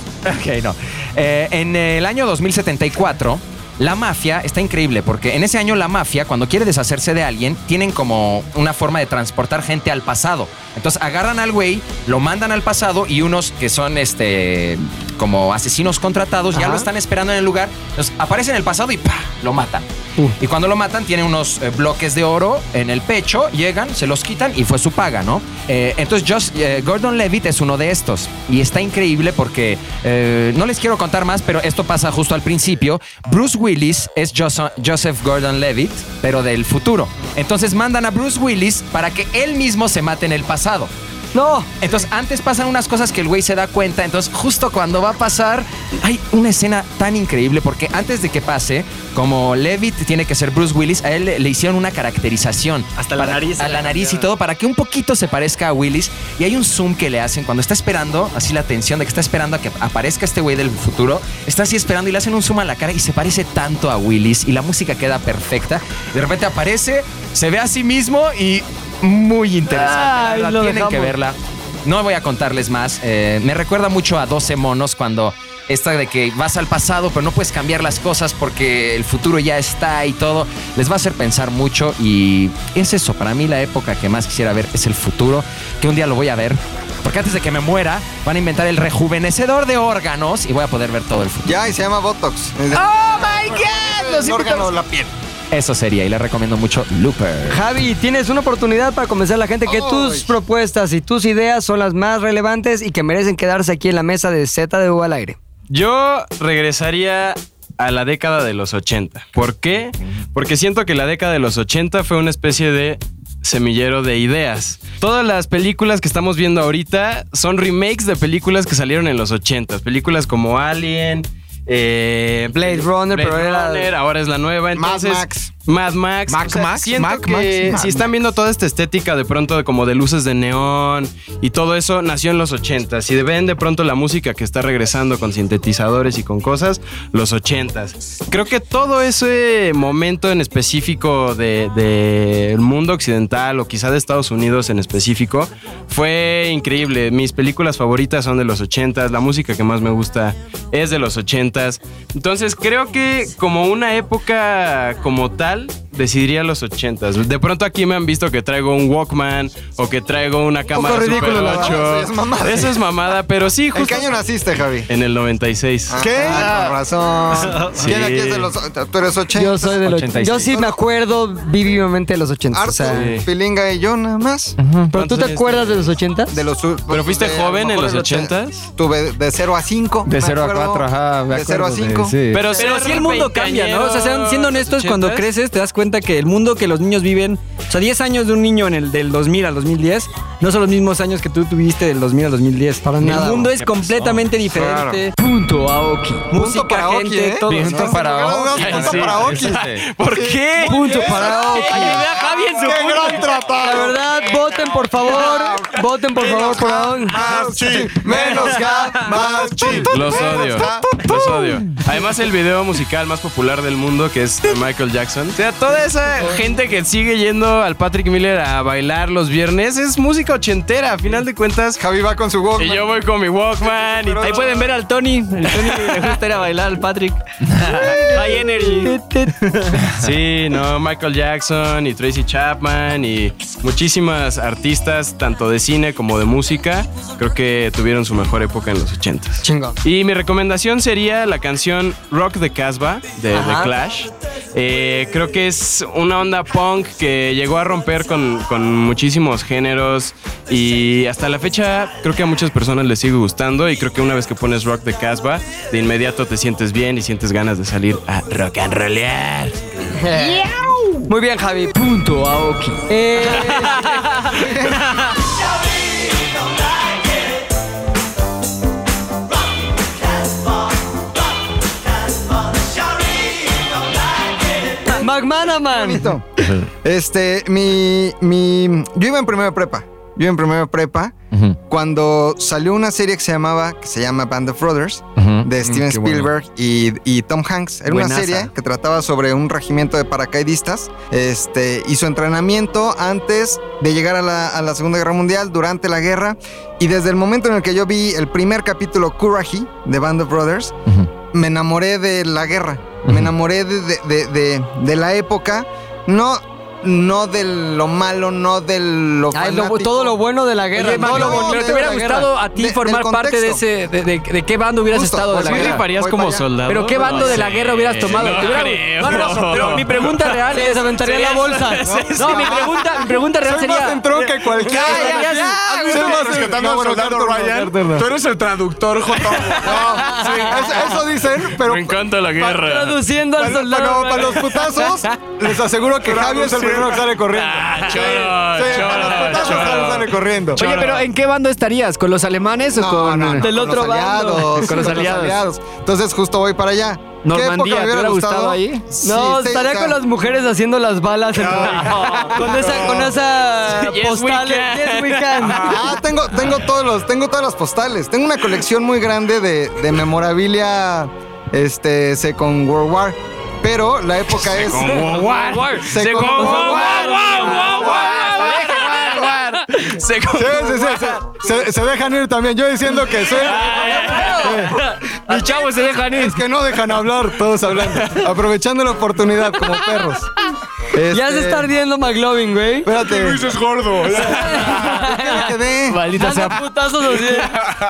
ok, no. Eh, en el año 2074, la mafia está increíble porque en ese año la mafia, cuando quiere deshacerse de alguien, tienen como una forma de transportar gente al pasado. Entonces agarran al güey, lo mandan al pasado y unos que son este como asesinos contratados ya lo están esperando en el lugar. Entonces aparece en el pasado y ¡pah! lo matan. Uh. Y cuando lo matan, tiene unos eh, bloques de oro en el pecho, llegan, se los quitan y fue su paga, ¿no? Eh, entonces, Josh- eh, Gordon Levitt es uno de estos. Y está increíble porque no les quiero contar más, pero esto pasa justo al principio. Bruce Willis es Jos- Joseph Gordon Levitt, pero del futuro. Entonces mandan a Bruce Willis para que él mismo se mate en el pasado. No. Entonces, antes pasan unas cosas que el güey se da cuenta. Entonces, justo cuando va a pasar, hay una escena tan increíble porque antes de que pase, como Levitt tiene que ser Bruce Willis, a él le, le hicieron una caracterización. Hasta la nariz. A la nariz y todo, para que un poquito se parezca a Willis. Y hay un zoom que le hacen cuando está esperando, así la tensión de que está esperando a que aparezca este güey del futuro. Está así esperando y le hacen un zoom a la cara y se parece tanto a Willis y la música queda perfecta. De repente aparece, se ve a sí mismo y muy interesante. la Ay, lo tienen dejamos. que verla. No voy a contarles más. Eh, me recuerda mucho a 12 monos cuando esta de que vas al pasado pero no puedes cambiar las cosas porque el futuro ya está y todo. Les va a hacer pensar mucho y es eso. Para mí la época que más quisiera ver es el futuro, que un día lo voy a ver. Porque antes de que me muera, van a inventar el rejuvenecedor de órganos y voy a poder ver todo el futuro. Ya, y se llama Botox. ¡Oh, my God! Los El órgano la piel. Eso sería y les recomiendo mucho Looper. Javi, tienes una oportunidad para convencer a la gente que tus propuestas y tus ideas son las más relevantes y que merecen quedarse aquí en la mesa de ZDU al aire. Yo regresaría a la década de los 80. ¿Por qué? Porque siento que la década de los 80 fue una especie de semillero de ideas. Todas las películas que estamos viendo ahorita son remakes de películas que salieron en los 80. Películas como Alien, eh, Blade Runner, pero era- Runner, ahora es la nueva. Mad Entonces, Max. Mad Max. Mac O sea, Max, siento Mac que Max, si están viendo toda esta estética de pronto de como de luces de neón y todo eso nació en los 80 Si ven de pronto la música que está regresando con sintetizadores y con cosas, los 80 Creo que todo ese momento en específico del de, del mundo occidental o quizá de Estados Unidos en específico fue increíble. Mis películas favoritas son de los 80 la música que más me gusta es de los 80 Entonces creo que como una época como tal, general decidiría los 80 De pronto aquí me han visto que traigo un Walkman o que traigo una cámara ridículo, Super la 8. verdad. Es mamada. Eso es mamada, pero sí, ¿En justo qué año naciste, Javi? en el 96. ¿Qué? Ah, con razón. Sí. ¿Quién aquí es de los... Tú eres 80. Yo soy de los 86. Yo sí me acuerdo vivamente de los 80. Arthur, O sea, Sí. Pilinga y yo nada más. ¿Pero tú ¿Cuántos te acuerdas de los 80? De los, ¿Pero fuiste de- joven en los de och- 80s? Tuve de 0 a 5. De 0 a 4, ajá. me De 0 a acuerdo 5. sí. Pero, Pero sí el mundo cambia, ¿no? O sea, sean- siendo honestos, cuando 80s, creces te das cuenta que el mundo que los niños viven, o sea, 10 años de un niño en el del 2000 al 2010, no son los mismos años que tú tuviste del 2000 al 2010. Para el nada. mundo es completamente diferente. Punto Aoki. Música, para Oki, gente, ¿eh? todo. Punto ¿no? para Punto Oki. para Sí, Oki. ¿Por qué? Punto para Aoki. Ayudé a Javi en su ¡Qué punto. gran tratado! La verdad, voten por favor. Voten por favor por Aoki. Más chi, menos ga, más chi. Los odio. Los odio. Además, el video musical más popular del mundo, que es de Michael Jackson. O sea, toda esa gente que sigue yendo al Patrick Miller a bailar los viernes es música ochentera. A final de cuentas. Javi va con su Walkman. Y yo voy con mi Walkman. Y Ahí pueden ver al Tony. El Tony le gusta ir a bailar al Patrick. High energy. Sí, no, Michael Jackson y Tracy Chapman y muchísimas artistas, tanto de cine como de música, creo que tuvieron su mejor época en los 80 Chingón. Y mi recomendación sería la canción Rock the Casbah de. The Clash. Eh, creo que es una onda punk que llegó a romper con, con muchísimos géneros y hasta la fecha creo que a muchas personas les sigue gustando y creo que una vez que pones Rock the Casbah, de inmediato te sientes bien y sientes ganas de salir a rock and rollear. Muy bien, Javi. Punto Aoki. Eh, McManaman. Bonito. Este, mi, mi. Yo iba en primero de prepa. Yo en primero de prepa. Cuando salió una serie que se llamaba, que se llama Band of Brothers, de Steven qué bueno. Spielberg y, y Tom Hanks. Era una serie que trataba sobre un regimiento de paracaidistas este, y su entrenamiento antes de llegar a la, a la Segunda Guerra Mundial, durante la guerra. Y desde el momento en el que yo vi el primer capítulo Courage de Band of Brothers, me enamoré de la guerra. Me enamoré de, de- de- de- de la época. No, no de lo malo, no de lo Ay, lo- todo lo bueno de la guerra. Oye, todo Mario, lo bonito pero te hubiera la guerra. gustado a ti De- formar parte de ese. De, de- de qué bando hubieras Justo, estado de pues la sí, ¿Sí guerra? rifarías Voy como soldado? ¿Pero qué bando de la guerra hubieras tomado? no creo. no, no, no, pero mi pregunta real Se es. desaventaría la bolsa. No, mi pregunta, mi pregunta real Soy más sería. entrón que cualquiera. Ya, ya, ya. Estamos rescatando al soldado Ryan. Tú eres el traductor, J. No, sí, eso, dicen, pero Me encanta la guerra. Traduciendo al soldado. para- para los putazos, les aseguro que Javi es el que sale corriendo. Ah, sí, los sale corriendo. Oye, pero ¿en qué bando estarías? ¿Con los alemanes o No, con.? no, no, del con otro los bando. aliados, Con los aliados. Entonces justo voy para allá. ¿Qué Normandía, época me ¿te hubiera gustado ahí? Sí, No, sí, estaría con las mujeres haciendo las balas. en- con esa, con esa Yes, we postal. can. Yes, we can. Ah, tengo, tengo, todos los, tengo todas las postales. Tengo una colección muy grande de, de memorabilia este, Second World War. Pero la época es. War. Second World War. Sí, sí, sí, se, se- se dejan ir también. Yo diciendo que soy. Mis chavos se dejan ir. Es que no dejan hablar, todos hablando. Aprovechando la oportunidad, como perros. Ya se Este, está ardiendo McLovin, güey. Espérate. es gordo. ¿En qué me quedé? Maldita sea. Putazos así.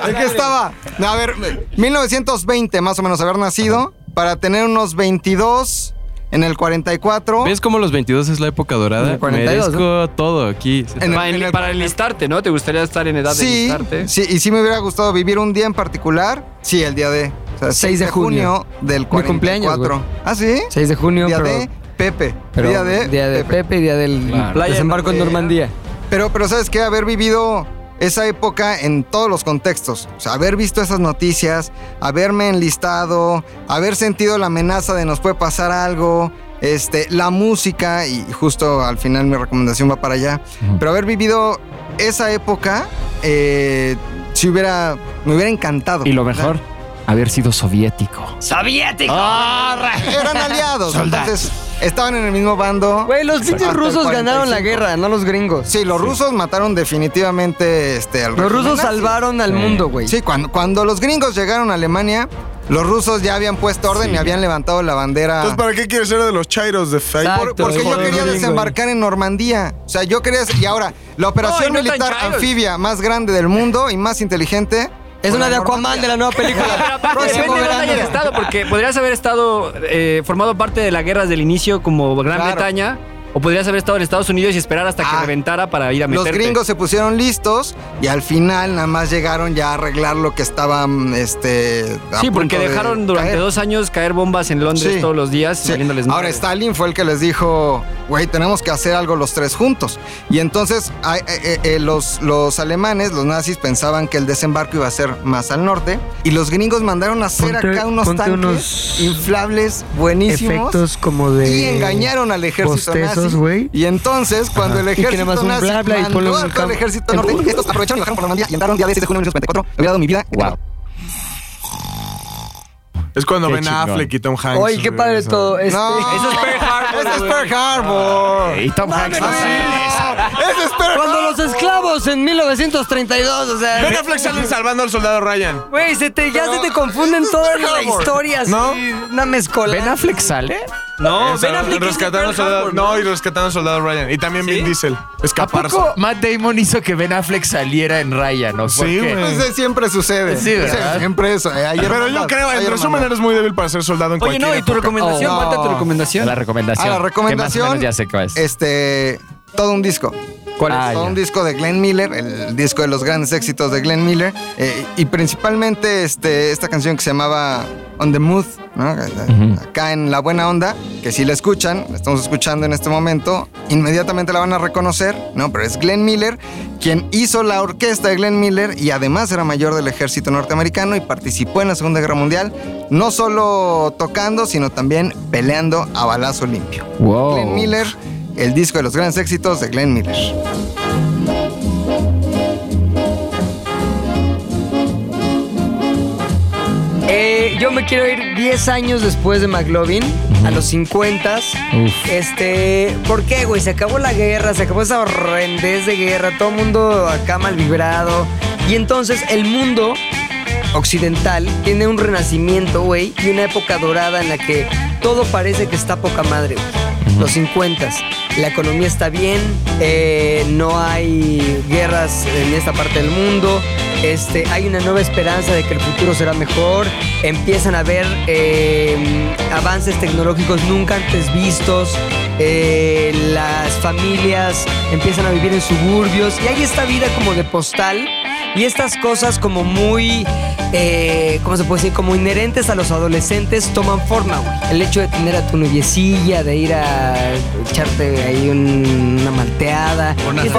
¿En qué estaba? A ver, 1920 más o menos haber nacido. Para tener unos 22 en el 44. ¿Ves cómo los 22 es la época dorada? El 42, Merezco todo aquí. En el- Para, en el- para enlistarte, ¿no? ¿Te gustaría estar en edad de Sí, enlistarte? sí, y sí me hubiera gustado vivir un día en particular. Sí, el día de. O sea, 6 de junio. del Mi 44. cumpleaños, güey. ¿Ah, sí? 6 de junio, Día pero, de Pepe. pero día de, día de Pepe y día del Playa desembarco en Normandía. Normandía. Pero, pero ¿sabes qué? Haber vivido esa época en todos los contextos. O sea, haber visto esas noticias, haberme enlistado, haber sentido la amenaza de nos puede pasar algo, este, la música, y justo al final mi recomendación va para allá. Pero haber vivido esa época, eh, si hubiera, me hubiera encantado. Y lo mejor, haber sido soviético. ¡Soviético! Eran aliados, entonces estaban en el mismo bando. Güey, los pinches rusos ganaron la 45. guerra, no los gringos. Sí, los rusos mataron definitivamente este, al Los rusos nazi. salvaron al mundo, güey. Sí, cuando, cuando los gringos llegaron a Alemania, los rusos ya habían puesto orden y habían levantado la bandera. Entonces, ¿para qué quieres ser de los chairos de Fey? Exacto. Por- porque yo quería desembarcar en Normandía. O sea, yo quería. Y ahora, la operación No, no militar anfibia más grande del mundo y más inteligente. Es una de Aquaman de la nueva película. Próximo Depende de dónde verano. hayas estado, porque podrías haber estado eh, formado parte de la guerra desde el inicio como Gran Claro. Bretaña, o podrías haber estado en Estados Unidos y esperar hasta que Ah. reventara para ir a Los meterte. gringos se pusieron listos y al final nada más llegaron ya a arreglar lo que estaban. Este, a Sí, punto porque de dejaron durante caer. dos años caer bombas en Londres Sí. todos los días, Sí. Ahora madre. Stalin fue el que les dijo, güey, tenemos que hacer algo los tres juntos. Y entonces ay, eh, eh, los, los alemanes, los nazis, pensaban que el desembarco iba a ser más al norte. Y los gringos mandaron a hacer Ponte- acá unos tanques unos inflables buenísimos. Efectos como de. y engañaron al ejército bostezos, Y entonces, cuando el Y que ejército un nazi bla, bla y mandó a todo el ejército norte, estos aprovecharon y bajaron por Normandía y entraron día de 6 de junio de 1944. Me hubiera dado mi vida. Wow. Es cuando Qué Ben chingón. Affleck y Tom Hanks. Oye, qué padre todo. Este, No, Eso es Pearl Harbor, Ese es. Pearl Harbor. Y Tom Hanks no Ese es Pearl Cuando los esclavos en 1932, o sea. Ben Affleck sale salvando al soldado Ryan. Güey, se te, ya se te confunden toda la historia, así, ¿No? Una mezcola. ¿Ben Affleck sale? No, Esa- Ben Affleck es de rescatando al Pearl soldado. Harbor, No, y rescatando al soldado Ryan. Y también Vin Diesel. ¿A Escaparse. poco Matt Damon hizo que Ben Affleck saliera en Ryan? ¿no? ¿Por Sí, qué? güey. Pues, eh, siempre sucede. Sí, ¿verdad? siempre eso. eh, hay Pero yo hermandad, creo, hay en resumen, hermandad. eres muy débil para ser soldado en Oye, cualquier no, y tu época. recomendación, Oh, falta tu recomendación. La recomendación. Ah, la Que más o recomendación. menos ya sé cuál es. Este, todo un disco. ¿Cuál Todo es? Ah, un ya. disco de Glenn Miller, el disco de los grandes éxitos de Glenn Miller. eh, y principalmente este, esta canción que se llamaba On the Mood, ¿no? acá en La Buena Onda, que si la escuchan, la estamos escuchando en este momento, inmediatamente la van a reconocer, ¿no? Pero es Glenn Miller, quien hizo la orquesta de Glenn Miller y además era mayor del ejército norteamericano y participó en la Segunda Guerra Mundial, no solo tocando, sino también peleando a balazo limpio. Wow. Glenn Miller, el disco de los grandes éxitos de Glenn Miller. Eh, yo me quiero ir 10 años después de McLovin, a los 50. Este, ¿por qué, güey? Se acabó la guerra, se acabó esa horrendez de guerra, todo el mundo acá mal vibrado. Y entonces el mundo occidental tiene un renacimiento, güey, y una época dorada en la que todo parece que está poca madre, güey. Los 50 la economía está bien, eh, no hay guerras en esta parte del mundo, este, hay una nueva esperanza de que el futuro será mejor, empiezan a haber eh, avances tecnológicos nunca antes vistos, eh, las familias empiezan a vivir en suburbios y hay esta vida como de postal y estas cosas como muy, eh, ¿cómo se puede decir? Como inherentes a los adolescentes toman forma, güey. El hecho de tener a tu noviecilla, de ir a echarte ahí un- una malteada. Una este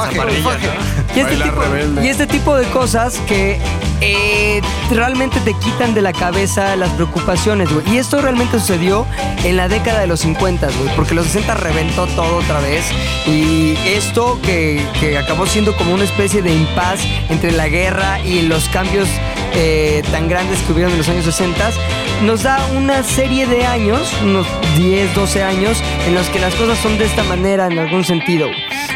y este, Bailar tipo, rebelde. y este tipo de cosas que eh, realmente te quitan de la cabeza las preocupaciones, güey. Y esto realmente sucedió en la década de los 50, güey, porque los 60 reventó todo otra vez. Y esto que, que acabó siendo como una especie de impas entre la guerra y los cambios eh, tan grandes que hubieron en los años 60, nos da una serie de años, unos 10, 12 años, en los que las cosas son de esta manera en algún sentido.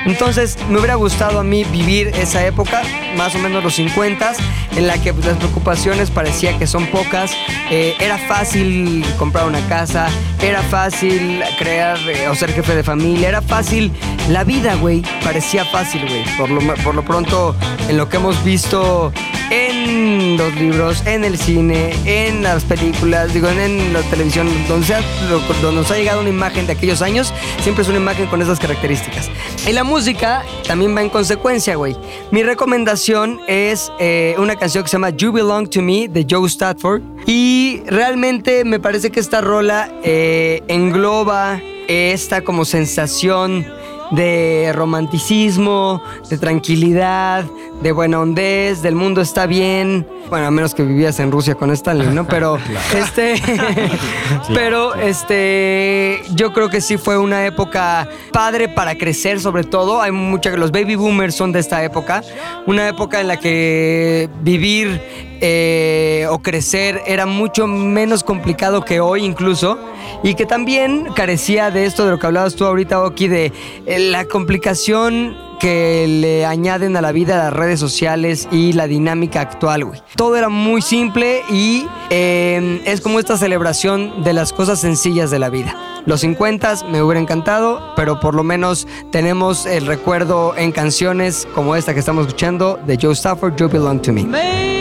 Entonces, me hubiera gustado a mí vivir esa época, más o menos los 50, en la que pues, las preocupaciones parecía que son pocas. Eh, era fácil comprar una casa, era fácil crear eh, o ser jefe de familia, era fácil. La vida, güey, parecía fácil, güey. Por lo, por lo pronto, en lo que hemos visto en los libros, en el cine, en las películas, digo, en la televisión, donde, sea, donde nos ha llegado una imagen de aquellos años, siempre es una imagen con esas características. Y la música también va en consecuencia, güey. Mi recomendación es eh, una canción que se llama You Belong to Me de Joe Stafford. Y realmente me parece que esta rola eh, engloba esta como sensación de romanticismo, de tranquilidad, de buena hondez, del mundo está bien. Bueno, a menos que vivías en Rusia con Stalin, ¿no? Pero este pero este yo creo que sí fue una época padre para crecer sobre todo. Hay mucha los baby boomers son de esta época, una época en la que vivir eh, o crecer era mucho menos complicado que hoy incluso y que también carecía de esto de lo que hablabas tú ahorita, Oki, de eh, la complicación que le añaden a la vida las redes sociales y la dinámica actual, güey. Todo era muy simple y eh, es como esta celebración de las cosas sencillas de la vida. Los 50 me hubiera encantado, pero por lo menos tenemos el recuerdo en canciones como esta que estamos escuchando de Joe Stafford, You Belong to Me.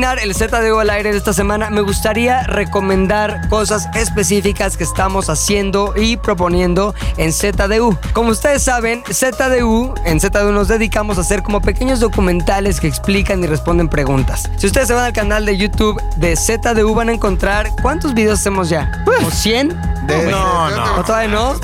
Terminar el ZDU al aire de esta semana, me gustaría recomendar cosas específicas que estamos haciendo y proponiendo en ZDU. Como ustedes saben, ZDU, en ZDU nos dedicamos a hacer como pequeños documentales que explican y responden preguntas. Si ustedes se van al canal de YouTube de ZDU van a encontrar, ¿cuántos videos hacemos ya? ¿O 100? No, no. ¿O todavía no?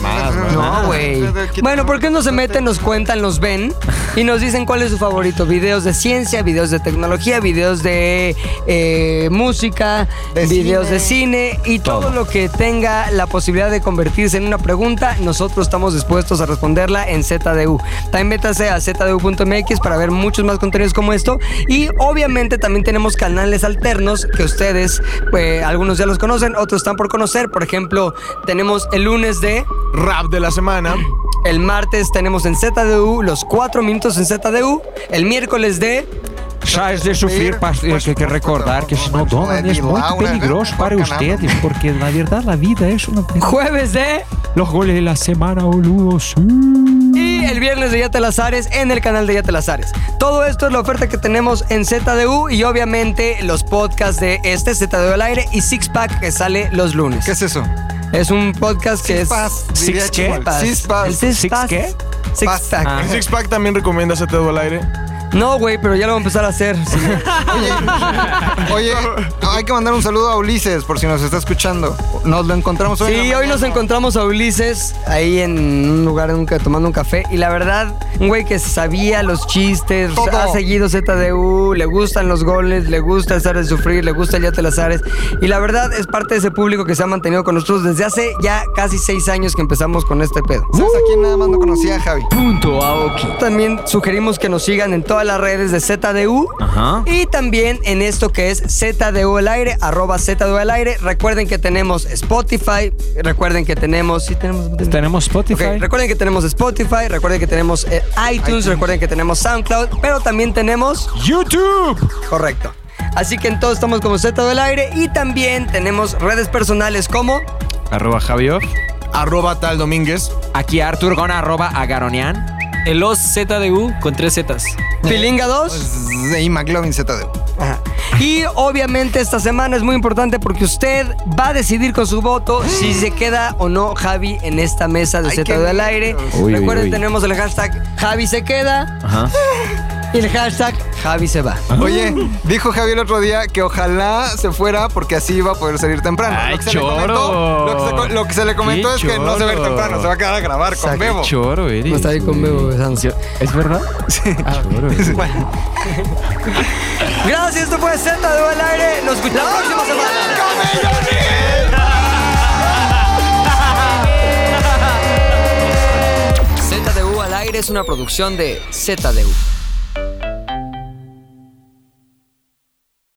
No, güey. Bueno, ¿por qué no se meten, nos cuentan, nos ven y nos dicen cuál es su favorito? Videos de ciencia, videos de tecnología, videos de eh, música, De videos cine. de cine y todo. lo que tenga la posibilidad de convertirse en una pregunta, nosotros estamos dispuestos a responderla en ZDU. También métase a zdu.mx para ver muchos más contenidos como esto y obviamente también tenemos canales alternos que ustedes, pues, algunos ya los conocen, otros están por conocer. Por ejemplo, tenemos el lunes de Rap de la semana. el martes tenemos en ZDU los cuatro minutos en ZDU. El miércoles de. Já es de sufrir, pas- eh, que, que recordar que si no donan es muy peligroso para ustedes, porque la verdad la vida es una... Jueves de. Los goles de la semana, boludo. sí. Y el viernes de Yate Lazares en el canal de Yate Lazares. Todo esto es la oferta que tenemos en ZDU y obviamente los podcasts de este ZDU al aire y Six Pack que sale los lunes. ¿Qué es eso? Es un podcast que es. Six qué? Six Paz. El Six, ¿Six Pack. qué? Six. Pack. Ah. ¿El Six Pack también recomienda todo al aire? No, güey, pero ya lo voy a empezar a hacer. Sí. Oye, hay que mandar un saludo a Ulises por si nos está escuchando. Nos lo encontramos hoy. Sí, hoy nos encontramos a Ulises ahí en un lugar en un ca- tomando un café y la verdad, un güey que sabía los chistes, Todo. ha seguido ZDU, le gustan los goles, le gusta estar de sufrir, le gusta el Yate Lazares y la verdad es parte de ese público que se ha mantenido con nosotros desde hace ya casi seis años que empezamos con este pedo. ¿Sabes a quién nada más no conocía, Javi? Punto Aoki. También sugerimos que nos sigan en todas las redes de ZDU Ajá. y también en esto que es ZDU al aire, arroba ZDU al aire. Recuerden que tenemos Spotify, recuerden que tenemos... Sí, tenemos... Tenemos Spotify. Ok, recuerden que tenemos Spotify, recuerden que tenemos eh, iTunes, recuerden que tenemos SoundCloud, pero también tenemos YouTube. correcto. Así que en todo estamos como Z del aire y también tenemos redes personales como Arroba Javioff. Arroba tal Domínguez. Aquí Artur Gona, arroba agaronian. El OZDU con tres Zetas. Pilinga 2 Pues, y McLovin ZDU. Ajá. Y obviamente esta semana es muy importante porque usted va a decidir con su voto si se queda o no Javi en esta mesa de Ay, Z qué al aire. nervios. Uy, uy, Recuerden, uy. tenemos el hashtag Javi se queda Ajá. y el hashtag Javi se va. Oye, dijo Javi el otro día que ojalá se fuera porque así iba a poder salir temprano. Ay, lo, que se choro. Le comentó, lo, que se, co- lo que se le comentó Qué es que no se va a ir choro. temprano, se va a quedar a grabar con Bebo. Choro, eres. No está ahí con Bebo besándose. ¿Es verdad? Bueno. Gracias, esto fue Z de al aire. Nos escuchamos la próxima semana. ZDU al aire es una producción de ZDU.